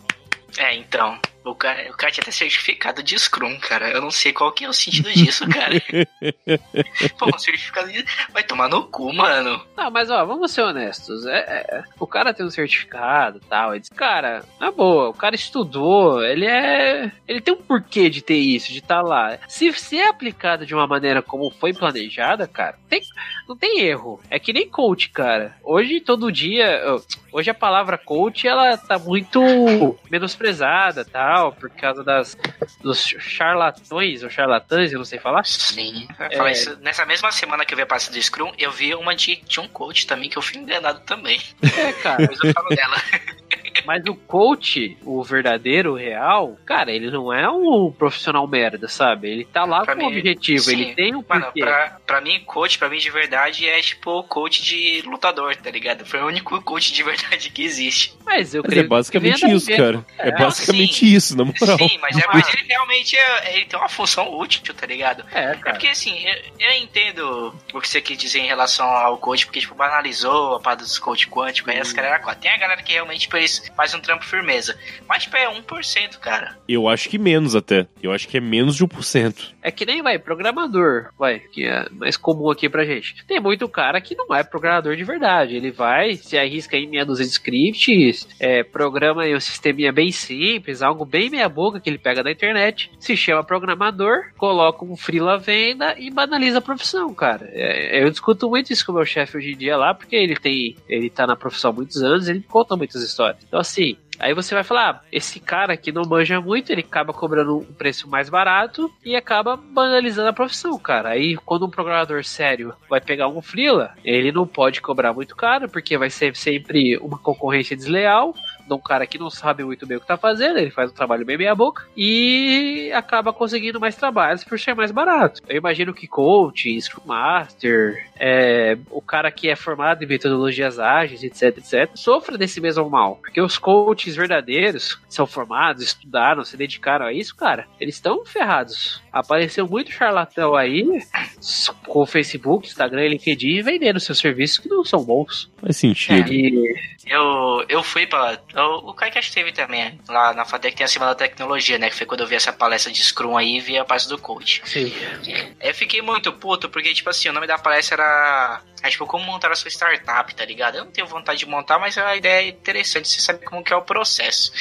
S2: É, então. O cara, o cara tinha até certificado de Scrum, cara. Eu não sei qual que é o sentido disso, cara. *laughs* Pô, um certificado de... Vai tomar no cu, mano.
S3: Não, mas ó, vamos ser honestos. É, é, o cara tem um certificado e tal. Ele diz, cara, na boa, o cara estudou, ele é. Ele tem um porquê de ter isso, de estar lá. Se, se é aplicado de uma maneira como foi planejada, cara, tem, não tem erro. É que nem coach, cara. Hoje, todo dia. Hoje a palavra coach ela tá muito *laughs* menosprezada tal, por causa das dos charlatões ou charlatãs, eu não sei falar.
S2: Sim.
S3: É.
S2: Isso, nessa mesma semana que eu vi a pasta do Scrum, eu vi uma de, de um coach também, que eu fui enganado também. *laughs*
S3: É, cara.
S2: Depois eu falo dela.
S3: Mas o coach, o verdadeiro, o real, cara, ele não é um profissional merda, sabe? Ele tá lá
S2: Pra
S3: com um
S2: mim,
S3: objetivo,
S2: sim.
S3: ele tem um
S2: Mano,
S3: porquê.
S2: pra, pra mim, coach, pra mim de verdade, é tipo coach de lutador, tá ligado? Foi o único coach de verdade que existe.
S3: Mas eu
S1: Mas
S3: creio
S1: é basicamente isso, cara. É,
S3: É,
S1: basicamente isso, na moral.
S2: Sim, mas, é, mas ele realmente é, ele tem uma função útil, tá ligado?
S3: É,
S2: É
S3: cara.
S2: porque assim, eu, eu entendo o que você quis dizer em relação ao coach, porque tipo, banalizou a parada dos coach quântico, aí as galera, tem a galera que realmente, tipo, eles faz um trampo firmeza. Mas, tipo, é 1%, cara.
S1: Eu acho que menos até. Eu acho que é menos de 1%.
S3: É que nem, vai, programador, vai, que é mais comum aqui pra gente. Tem muito cara que não é programador de verdade. Ele vai, se arrisca em meia dúzia de scripts, é, programa aí um sisteminha bem simples, algo bem meia boca que ele pega da internet, se chama programador, coloca um freela à venda e banaliza a profissão, cara. É, eu discuto muito isso com o meu chefe hoje em dia lá, porque ele tem, ele tá na profissão há muitos anos, ele conta muitas histórias. Então assim, Aí você vai falar, ah, esse cara que não manja muito, ele acaba cobrando um preço mais barato e acaba banalizando a profissão, cara. Aí quando um programador sério vai pegar um freela, ele não pode cobrar muito caro, porque vai ser sempre uma concorrência desleal de um cara que não sabe muito bem o que tá fazendo, ele faz um trabalho bem meia boca e acaba conseguindo mais trabalhos por ser mais barato. Eu imagino que coach, Scrum Master, é, o cara que é formado em metodologias ágeis, etc, etc, sofra desse mesmo mal. Porque os coaches verdadeiros são formados, estudaram, se dedicaram a isso, cara, eles estão ferrados. Apareceu muito charlatão aí com o Facebook, Instagram, LinkedIn vendendo seus serviços que não são bons.
S1: Faz sentido.
S2: E eu, eu fui pra. O, o Kaique acho que teve também. Lá na FATEC tem a Semana da Tecnologia, né? Que foi quando eu vi essa palestra de Scrum aí e vi a parte do coach.
S3: Sim.
S2: Eu fiquei muito puto, porque, tipo assim, o nome da palestra era. É, tipo, como montar a sua startup, tá ligado? Eu não tenho vontade de montar, mas a ideia é interessante, você sabe como que é o processo.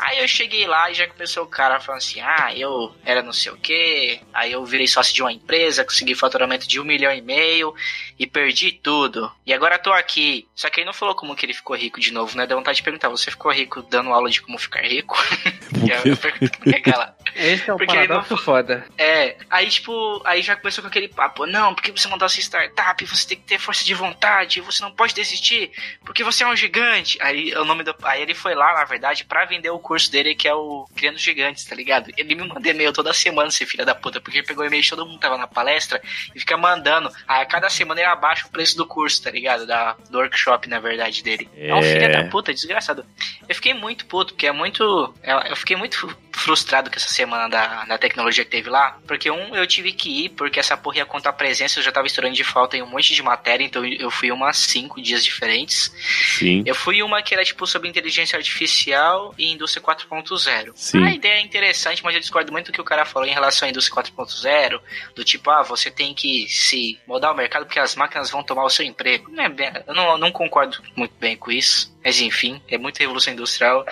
S2: Aí eu cheguei lá e já começou o cara falando assim, ah, eu era não sei o que, aí eu virei sócio de uma empresa, consegui faturamento de um milhão e meio e perdi tudo. E agora tô aqui. Só que ele não falou como que ele ficou rico de novo, né? Dá vontade de perguntar, você ficou rico dando aula de como ficar rico? *laughs* é é aquela.
S3: Esse é um
S2: Porque ele não
S3: paradoxo foda.
S2: É, aí tipo, aí já começou com aquele papo, não, porque você montar sua startup, você tem que ter força de vontade, você não pode desistir, porque você é um gigante. Aí o nome do. Aí ele foi lá, na verdade, pra vender o curso dele, que é o Criando Gigantes, tá ligado? Ele me manda e-mail toda semana, esse filho da puta, porque ele pegou e-mail de todo mundo tava na palestra e fica mandando. Aí a cada semana ele abaixa o preço do curso, tá ligado? Da, do workshop, na verdade, dele. É, um
S1: É.
S2: filho da puta, desgraçado. Eu fiquei muito puto, porque é muito. Eu eu fiquei muito frustrado com essa semana da, da tecnologia que teve lá. Porque, um, eu tive que ir, porque essa porra ia contar presença, eu já tava estourando de falta em um monte de matéria, então eu fui umas cinco dias diferentes.
S1: Sim.
S2: Eu fui uma que era tipo sobre inteligência artificial e indústria 4.0.
S1: Sim.
S2: A ideia é interessante, mas eu discordo muito do que o cara falou em relação à indústria 4.0, do tipo, ah, você tem que se mudar o mercado porque as máquinas vão tomar o seu emprego. Não é bem- eu não, não concordo muito bem com isso. Mas enfim, é muita revolução industrial.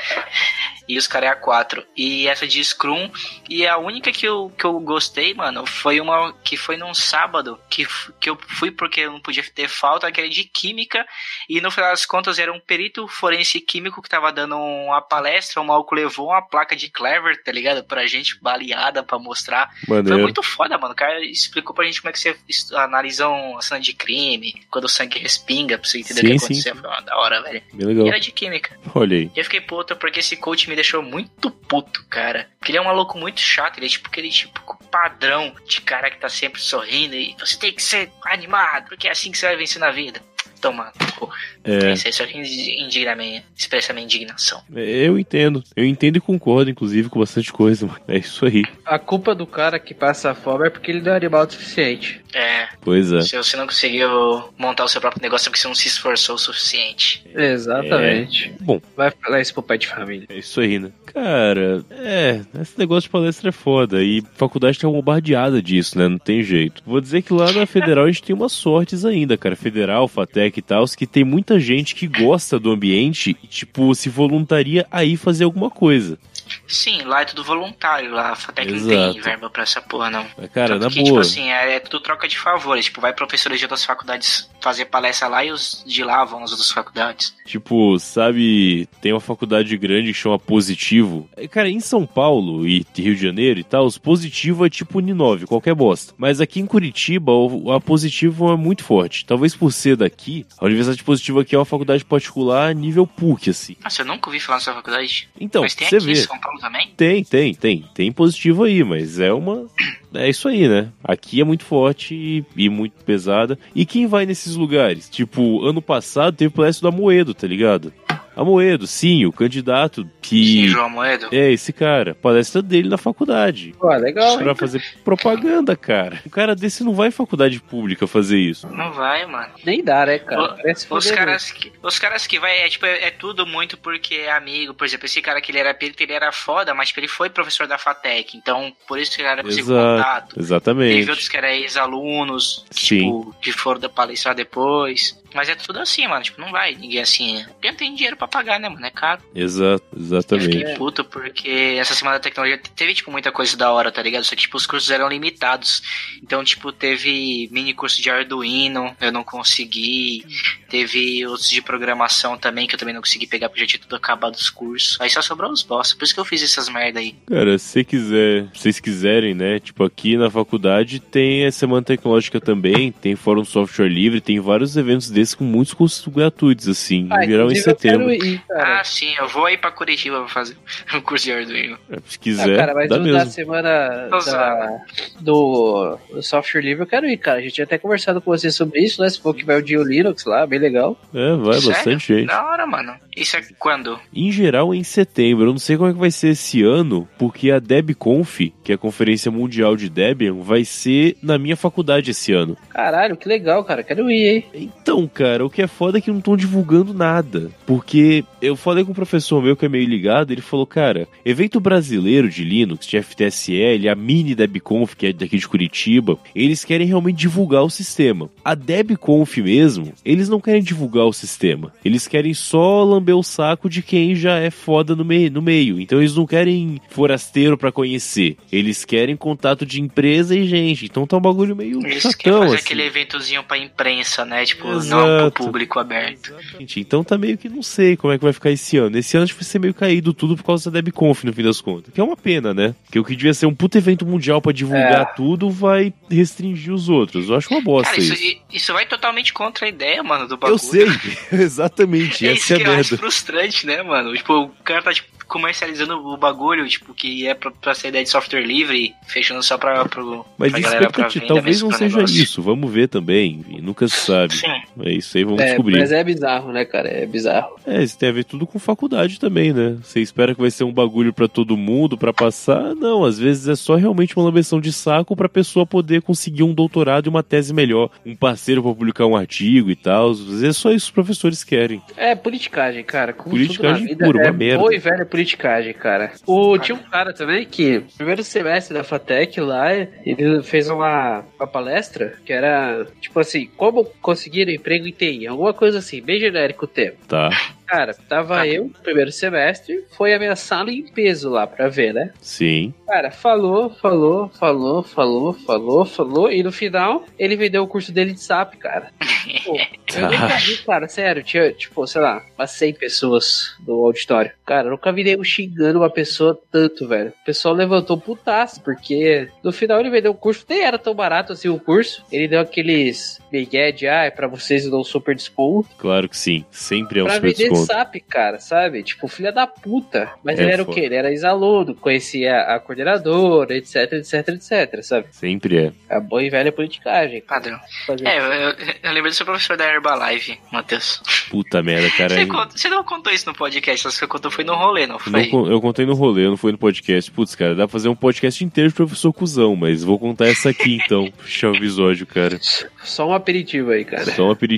S2: E os caras é a 4. E essa de Scrum. E a única que eu, que eu gostei, mano, foi uma que foi num sábado. Que, que eu fui porque eu não podia ter falta, que era de Química. E no final das contas era um perito forense químico que tava dando uma palestra. O maluco levou uma placa de Clever, tá ligado? Pra gente, baleada pra mostrar. Foi
S1: Maneiro.
S2: muito foda, mano. O cara explicou pra gente como é que você analisa uma cena de crime, quando o sangue respinga, pra você entender
S1: Sim,
S2: o que
S1: sim.
S2: aconteceu. Foi uma da hora, velho.
S1: Bem
S2: E
S1: legal.
S2: era de química.
S1: Olha aí.
S2: E eu fiquei puto porque esse coach me deixou muito puto, cara. Porque ele é um maluco muito chato, ele é tipo aquele tipo padrão de cara que tá sempre sorrindo e você tem que ser animado, porque é assim que você vai vencer na vida. Toma, pô.
S1: É.
S2: Isso aí só que indigna minha, expressa minha indignação.
S1: Eu entendo. Eu entendo e concordo, inclusive, com bastante coisa, mano. É isso aí.
S3: A culpa do cara que passa fome é porque ele não é animal o suficiente.
S2: É,
S1: Pois é.
S2: se você não conseguiu montar o seu próprio negócio é porque você não se esforçou o suficiente.
S3: Exatamente.
S1: Bom,
S3: Vai falar isso pro pai de família.
S1: é isso aí, né? Cara, é, esse negócio de palestra é foda. E faculdade tá bombardeada disso, né? Não tem jeito. Vou dizer que lá na Federal a gente tem umas sortes ainda, cara. Federal, Fatec e tal, que tem muita gente que gosta do ambiente e, tipo, se voluntaria a ir fazer alguma coisa.
S2: Sim, lá é tudo voluntário, lá a FATEC não
S1: Exato.
S2: tem verba pra essa porra, não.
S1: Mas, Cara,
S2: Tanto
S1: na
S2: que,
S1: boa.
S2: tipo assim, é, é tudo troca de favores. Tipo, vai professores de outras faculdades fazer palestra lá e os de lá vão nas outras faculdades.
S1: Tipo, sabe, tem uma faculdade grande que chama Positivo. É, Cara, em São Paulo e Rio de Janeiro e tal, os Positivo é tipo Uninove, qualquer bosta. Mas aqui em Curitiba, o- a Positivo é muito forte. Talvez por ser daqui, a Universidade Positivo aqui é uma faculdade particular nível PUC, assim.
S2: Nossa, eu nunca ouvi falar nessa faculdade.
S1: Então, você vê.
S2: São Paulo também?
S1: Tem, tem, tem. Tem positivo aí, mas é uma. É isso aí, né? Aqui é muito forte e, e muito pesada. E quem vai nesses lugares? Tipo, ano passado teve palestra do Amoedo, tá ligado? Amoedo, sim, o candidato
S2: Sim,
S1: que.
S2: João Moedo.
S1: É, esse cara. Palestra dele na faculdade.
S3: Pô, legal.
S1: Pra
S3: hein?
S1: fazer propaganda, cara. Um cara desse não vai em faculdade pública fazer isso.
S2: Não vai, mano.
S3: Nem dá, né, cara?
S2: O- Os caras, que, os caras que vai, é, tipo, é, é tudo muito porque é amigo. Por exemplo, esse cara que ele era perito, ele era foda, mas tipo, ele foi professor da FATEC. Então, por isso que ele era
S1: Exato.
S2: contato. Teve
S1: Exatamente.
S2: outros que eram ex-alunos, que,
S1: Sim.
S2: tipo, que foram da palestrar depois. Mas é tudo assim, mano. Tipo, não vai ninguém assim. Porque não tem dinheiro pra pagar, né, mano? É caro.
S1: Exato,
S2: Eu
S1: exatamente.
S2: fiquei puto porque essa semana da tecnologia teve, tipo, muita coisa da hora, tá ligado? Só que, tipo, os cursos eram limitados. Então, tipo, teve mini curso de Arduino, eu não consegui. Teve outros de programação também, que eu também não consegui pegar, porque já tinha tudo acabado os cursos. Aí só sobrou os bosta. Por isso que eu fiz essas merda aí.
S1: Cara, se quiser, se vocês quiserem, né? Tipo, aqui na faculdade tem a Semana Tecnológica também, tem Fórum Software Livre, tem vários eventos com muitos cursos gratuitos, assim,
S3: Ah,
S1: em geral em setembro.
S3: ir.
S2: Ah, sim, eu vou aí pra Curitiba pra fazer *laughs* um curso de Arduino.
S1: É, Se
S3: Ah,
S1: quiser,
S3: cara, mas
S1: dá
S3: o da
S1: mesmo.
S3: semana da- do, do software livre eu quero ir, cara. A gente tinha até conversado com você sobre isso, né? Se for que vai o dia Linux lá, bem legal.
S1: É, vai
S2: Sério?
S1: bastante gente.
S2: Da hora, mano. Isso é quando?
S1: Em geral, em setembro. Eu não sei como é que vai ser esse ano, porque a DebConf, que é a Conferência Mundial de Debian, vai ser na minha faculdade esse ano.
S3: Caralho, que legal, cara. Quero ir, hein?
S1: Então, cara, o que é foda é que não estão divulgando nada. Porque eu falei com um professor meu que é meio ligado, ele falou, cara, evento brasileiro de Linux, de FTSL, a mini DebConf, que é daqui de Curitiba, eles querem realmente divulgar o sistema. A DebConf mesmo, eles não querem divulgar o sistema. Eles querem só lamber o saco de quem já é foda no, no meio. Então eles não querem forasteiro pra conhecer. Eles querem contato de empresa e gente. Então tá um bagulho meio
S2: Eles querem
S1: chatão,
S2: fazer
S1: assim.
S2: aquele eventozinho pra imprensa, né? Tipo, não
S1: Exato.
S2: pro público aberto.
S1: Exatamente. Então tá meio que não sei como é que vai ficar esse ano. Esse ano acho que vai ser meio caído tudo por causa da DebConf, no fim das contas. Que é uma pena, né? Porque o que devia ser um puto evento mundial pra divulgar
S3: É.
S1: tudo vai restringir os outros. Eu acho uma bosta
S2: Cara, isso,
S1: isso.
S2: isso vai totalmente contra a ideia, mano, do bagulho.
S1: Eu sei, *laughs* exatamente. *laughs*
S2: É
S1: essa
S2: isso
S1: é a
S2: que eu acho
S1: merda.
S2: frustrante, né, mano? Tipo, o cara tá, tipo, comercializando o bagulho, tipo, que é pra, pra ser ideia de software livre, fechando só pra, pro,
S1: Mas
S2: pra galera pra venda,
S1: talvez não seja
S2: negócio.
S1: isso. Vamos ver também. Nunca se sabe.
S2: Sim.
S1: É isso aí, vamos
S3: É,
S1: descobrir.
S3: mas é bizarro, né, cara? É bizarro.
S1: É, isso tem a ver tudo com faculdade também, né? Você espera que vai ser um bagulho pra todo mundo, pra passar? Não, às vezes é só realmente uma lambeção de saco pra pessoa poder conseguir um doutorado e uma tese melhor, um parceiro pra publicar um artigo e tal. Às vezes é só isso que os professores querem.
S3: É politicagem, cara. Como
S1: Politicagem
S3: tudo na vida,
S1: pura, uma
S3: é
S1: merda.
S3: boa e velha politicagem, cara. O, tinha um cara também que, no primeiro semestre da FATEC lá, ele fez uma, uma palestra que era, tipo assim, como conseguir um emprego em TI. Alguma coisa assim, bem genérico o tema.
S1: Tá,
S3: Cara, tava
S2: Tá.
S3: eu no primeiro semestre, foi a minha sala em peso lá pra ver, né?
S1: sim.
S3: Cara, falou, falou, falou, falou, falou, falou, e no final ele vendeu o curso dele de SAP, cara. *laughs* Pô, eu nunca vi, cara, sério, tinha, tipo, sei lá, umas 100 pessoas no auditório. Cara, eu nunca vi nego xingando uma pessoa tanto, velho. O pessoal levantou putaço, porque no final ele vendeu o curso, nem era tão barato assim o curso. Ele deu aqueles migué de, ah, é pra vocês um super desconto.
S1: Claro que sim. Sempre é um
S3: pra
S1: super
S3: vender
S1: desconto.
S3: SAP, cara, sabe? Tipo, filha da puta. Mas
S1: É
S3: ele era o
S1: foda.
S3: quê? Ele era ex-aluno, conhecia a coordenadora, etc, etc, etc, sabe?
S1: Sempre é.
S3: A boa e velha politicagem.
S2: Padrão.
S3: Fazer-
S2: É, eu, eu, eu lembrei do seu professor da Herbalife, Matheus.
S1: Puta merda, cara.
S2: Você, conta- você não contou isso no podcast, só que você contou foi no rolê, não
S1: Eu
S2: foi?
S1: não eu contei no rolê, não foi no podcast. Putz, cara, dá pra fazer um podcast inteiro de professor cuzão, mas vou contar essa aqui então. *laughs* Puxar o episódio, cara.
S3: Só um aperitivo aí, cara.
S1: Só um aperitivo.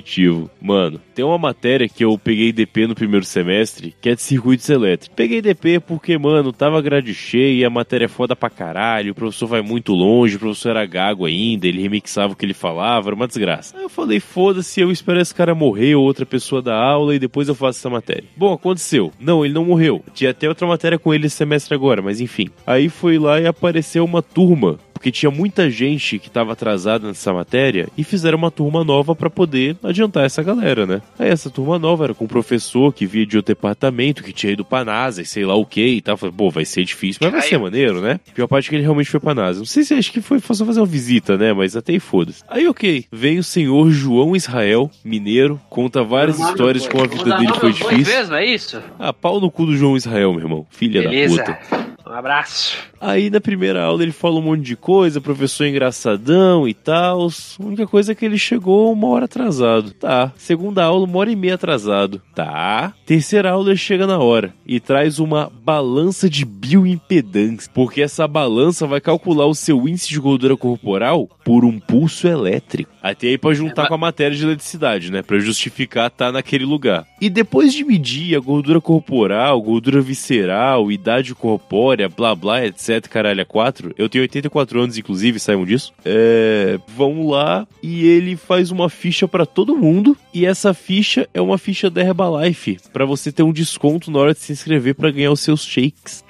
S1: Mano, tem uma matéria que eu peguei DP no primeiro semestre, que é de circuitos elétricos. Peguei DP porque, mano, tava grade cheia, a matéria é foda pra caralho, o professor vai muito longe, o professor era gago ainda, ele remixava o que ele falava, era uma desgraça. Aí eu falei, foda-se, eu espero esse cara morrer ou outra pessoa da aula e depois eu faço essa matéria. Bom, aconteceu. Não, ele não morreu. Tinha até outra matéria com ele esse semestre agora, mas enfim. Aí foi lá e apareceu uma turma porque tinha muita gente que estava atrasada nessa matéria e fizeram uma turma nova para poder adiantar essa galera, né? Aí essa turma nova era com um professor que via de outro departamento, que tinha ido pra NASA e sei lá o que e tal. Falei, pô, vai ser difícil, mas vai
S2: Ai.
S1: ser maneiro, né? Pior parte é que ele realmente foi pra NASA. Não sei se acho que foi só fazer uma visita, né? Mas até aí foda-se. Aí, ok, vem o senhor João Israel, mineiro, conta várias histórias de como a vida dele foi difícil.
S3: mesmo, é isso?
S1: Ah, pau no cu do João Israel, meu irmão. Filha
S3: Beleza.
S1: da puta.
S3: Um abraço.
S1: Aí na primeira aula ele fala um monte de coisa, professor engraçadão e tal. A única coisa é que ele chegou uma hora atrasado. Tá. Segunda aula, uma hora e meia atrasado. Tá. Terceira aula ele chega na hora e traz uma balança de bioimpedância. Porque essa balança vai calcular o seu índice de gordura corporal por um pulso elétrico. Até aí pra juntar com a matéria de eletricidade, né? Pra justificar estar tá naquele lugar. E depois de medir a gordura corporal, gordura visceral, idade corpórea, blá blá, etc, caralho, é 4. Eu tenho 84 anos, inclusive, saibam disso. É... Vamos lá e ele faz uma ficha para todo mundo. E essa ficha é uma ficha da Herbalife. para você ter um desconto na hora de se inscrever para ganhar os seus shakes.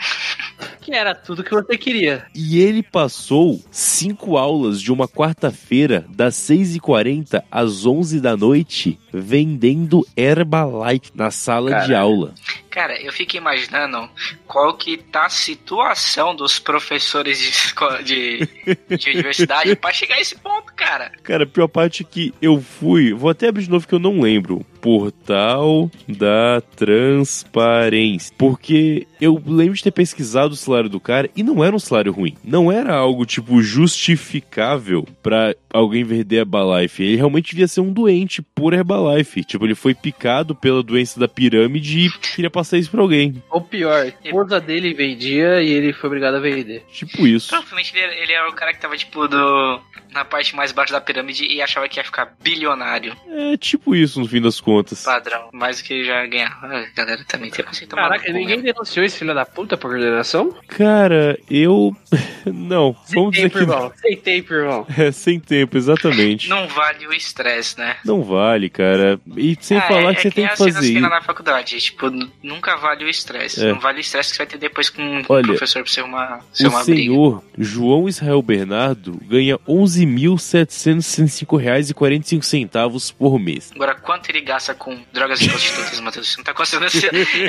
S3: Que era tudo que você queria.
S1: E ele passou cinco aulas de uma quarta-feira, das 6h40 às 11 da noite, vendendo Herbalife na sala Cara. de aula.
S2: Cara, eu fico imaginando qual que tá a situação dos professores de, escola, de, de universidade *laughs* para chegar a esse ponto, cara.
S1: Cara, a pior parte é que eu fui, vou até abrir de novo que eu não lembro. Portal da Transparência. Porque eu lembro de ter pesquisado o salário do cara e não era um salário ruim. Não era algo, tipo, justificável para alguém vender Herbalife. Ele realmente devia ser um doente por Herbalife. Tipo, ele foi picado pela doença da pirâmide e queria passar isso pra alguém.
S3: Ou pior, a esposa dele vendia e ele foi obrigado a vender.
S1: Tipo isso.
S2: Provavelmente ele, ele era o cara que tava, tipo, do, na parte mais baixa da pirâmide e achava que ia ficar bilionário.
S1: É, tipo isso, no fim das contas.
S2: Padrão. Mais do que já ganhar. A galera também tem que
S3: Caraca, ninguém né? denunciou esse filho da puta por coordenação?
S1: Cara, eu. *laughs* Não,
S3: sem vamos tempo, dizer que. Irmão. Sem tempo, irmão. *laughs*
S1: É, sem tempo, exatamente.
S2: Não vale o estresse, né?
S1: Não vale, cara. E sem ah, falar é, que você é tem que fazer.
S2: na faculdade, tipo, nunca vale o estresse. É. Não vale o estresse que você vai ter depois com, Olha, o professor pra ser uma, ser
S1: o
S2: uma
S1: senhor
S2: briga.
S1: João Israel Bernardo ganha 11.765 centavos por mês.
S2: Agora, quanto ele gasta com drogas e prostitutas, Matheus? Você não tá considerando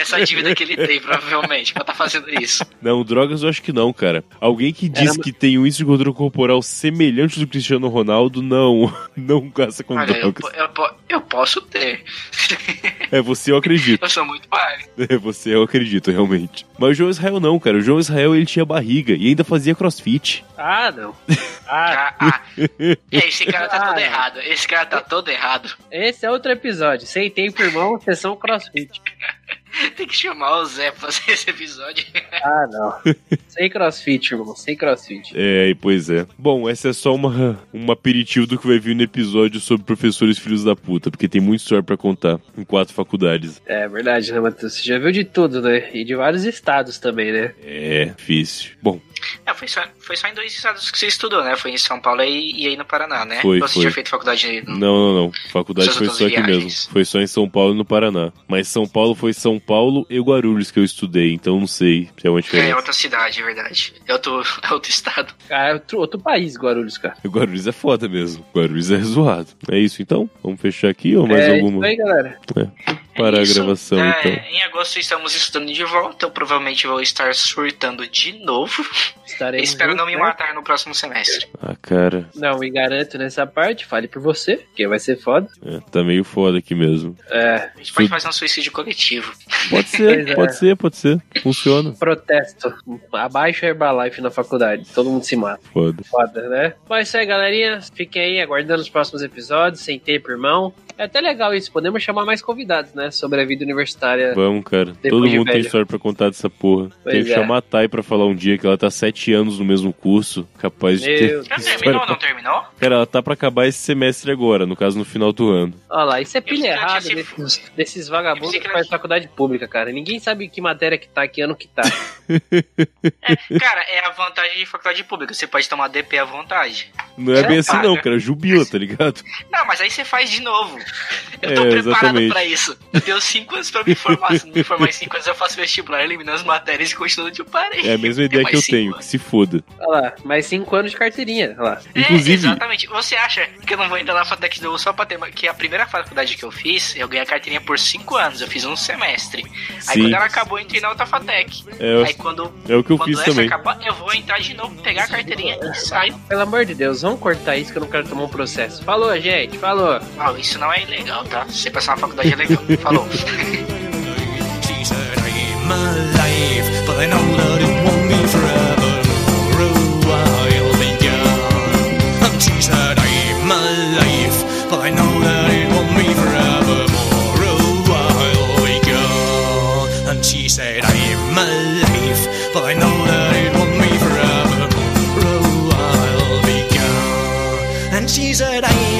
S2: essa dívida que ele tem, provavelmente, pra estar tá fazendo isso.
S1: Não, drogas eu acho que não, cara. Alguém que diz Era... que tem um índice de gordura corporal semelhante do Cristiano Ronaldo, não. *laughs* Não gasta com Olha, drogas.
S2: Eu, eu, eu, posso ter.
S1: É, você eu acredito.
S2: Eu sou muito pai.
S1: É, você eu acredito, realmente. Mas o João Israel não, cara. O João Israel, ele tinha barriga e ainda fazia crossfit.
S3: Ah, não. *laughs*
S2: Ah, ah, ah. É, esse cara tá ah, todo errado. Esse cara tá todo errado.
S3: Esse é outro episódio. Sem tempo, irmão, sessão crossfit. *laughs*
S2: Tem que chamar o Zé pra fazer esse episódio.
S3: Ah, não. Sem crossfit, irmão. Sem crossfit.
S1: É, pois é. Bom, essa é só uma, um aperitivo do que vai vir no episódio sobre professores filhos da puta, porque tem muita história pra contar em quatro faculdades.
S3: É verdade, né, Matheus? Você já viu de tudo, né? E de vários estados também, né?
S1: É, difícil. Bom,
S2: é, foi, só, foi só em dois estados que você estudou, né? Foi em São Paulo e, e aí no Paraná, né?
S1: Foi,
S2: você
S1: foi.
S2: tinha feito faculdade
S1: no... Não, não, não. Faculdade foi só aqui mesmo. Foi só em São Paulo e no Paraná. Mas São Paulo foi São Paulo e Guarulhos que eu estudei, então não sei se é uma diferença.
S2: É outra cidade, é verdade. É outro, *laughs* é outro estado.
S3: Cara, é outro, outro país, Guarulhos, cara.
S1: Guarulhos é foda mesmo. Guarulhos é zoado. É isso então? Vamos fechar aqui ou mais
S3: é
S1: alguma?
S3: É isso aí, galera.
S1: É. Parar a gravação,
S2: é,
S1: então.
S2: Em agosto estamos estudando de volta. Eu provavelmente vou estar surtando de novo. *laughs* Estaremos Espero não me matar no próximo semestre.
S1: Ah, cara.
S3: Não, me garanto nessa parte. Fale por você, porque vai ser foda.
S1: É, tá meio foda aqui mesmo.
S3: É.
S2: A gente pode fazer um suicídio coletivo.
S1: Pode ser, é. pode ser, pode ser. Funciona.
S3: Protesto. Abaixo a Herbalife na faculdade. Todo mundo se mata.
S1: Foda.
S3: Foda, né? Mas é isso aí, galerinha. Fiquem aí aguardando os próximos episódios. Sem tempo, irmão. É até legal isso. Podemos chamar mais convidados, né? Sobre a vida universitária.
S1: Vamos, cara. Todo mundo tem história pra contar dessa porra. Pois tem que é. chamar a Thay pra falar um dia que ela tá sete anos no mesmo curso. Capaz de ter.
S2: Já terminou ou não terminou?
S1: Cara, ela tá pra acabar esse semestre agora, no caso no final do ano.
S3: Olha lá, isso é pilha errada desses, desses vagabundos que faz faculdade pública, cara. Ninguém sabe que matéria que tá, que ano que tá. *laughs*
S2: é, cara, é a vantagem de faculdade pública. Você pode tomar DP à vontade.
S1: Não é bem assim, não, cara. Jubila, tá ligado?
S2: Não, mas aí você faz de novo. Eu tô é, preparado exatamente. pra isso. Eu tenho cinco anos pra me formar. Se não me formar em cinco anos, eu faço vestibular, elimino as matérias e continuo onde eu parei.
S1: É a mesma ideia que eu tenho, que se foda.
S3: Olha lá, mais cinco anos de carteirinha. Olha lá.
S2: É, Inclusive... exatamente. Você acha que eu não vou entrar na Fatec do só pra ter. Que a primeira faculdade que eu fiz, eu ganhei a carteirinha por cinco anos. Eu fiz um semestre. Aí Sim. quando ela acabou, eu entrei na outra Fatec.
S1: É,
S2: Aí quando.
S1: É o que eu fiz também.
S2: Acabar, eu vou entrar de novo, pegar a carteirinha e saio.
S3: Pelo amor de Deus, vamos cortar isso que eu não quero tomar um processo. Falou, gente. Falou.
S2: Oh, isso não é ilegal, tá? Você passar na faculdade é legal. *laughs* Falou. Alive, but I know that it won't
S5: she said, I'm alive, but I know that it won't be forever. Oh, I'll be gone. And she said, I'm.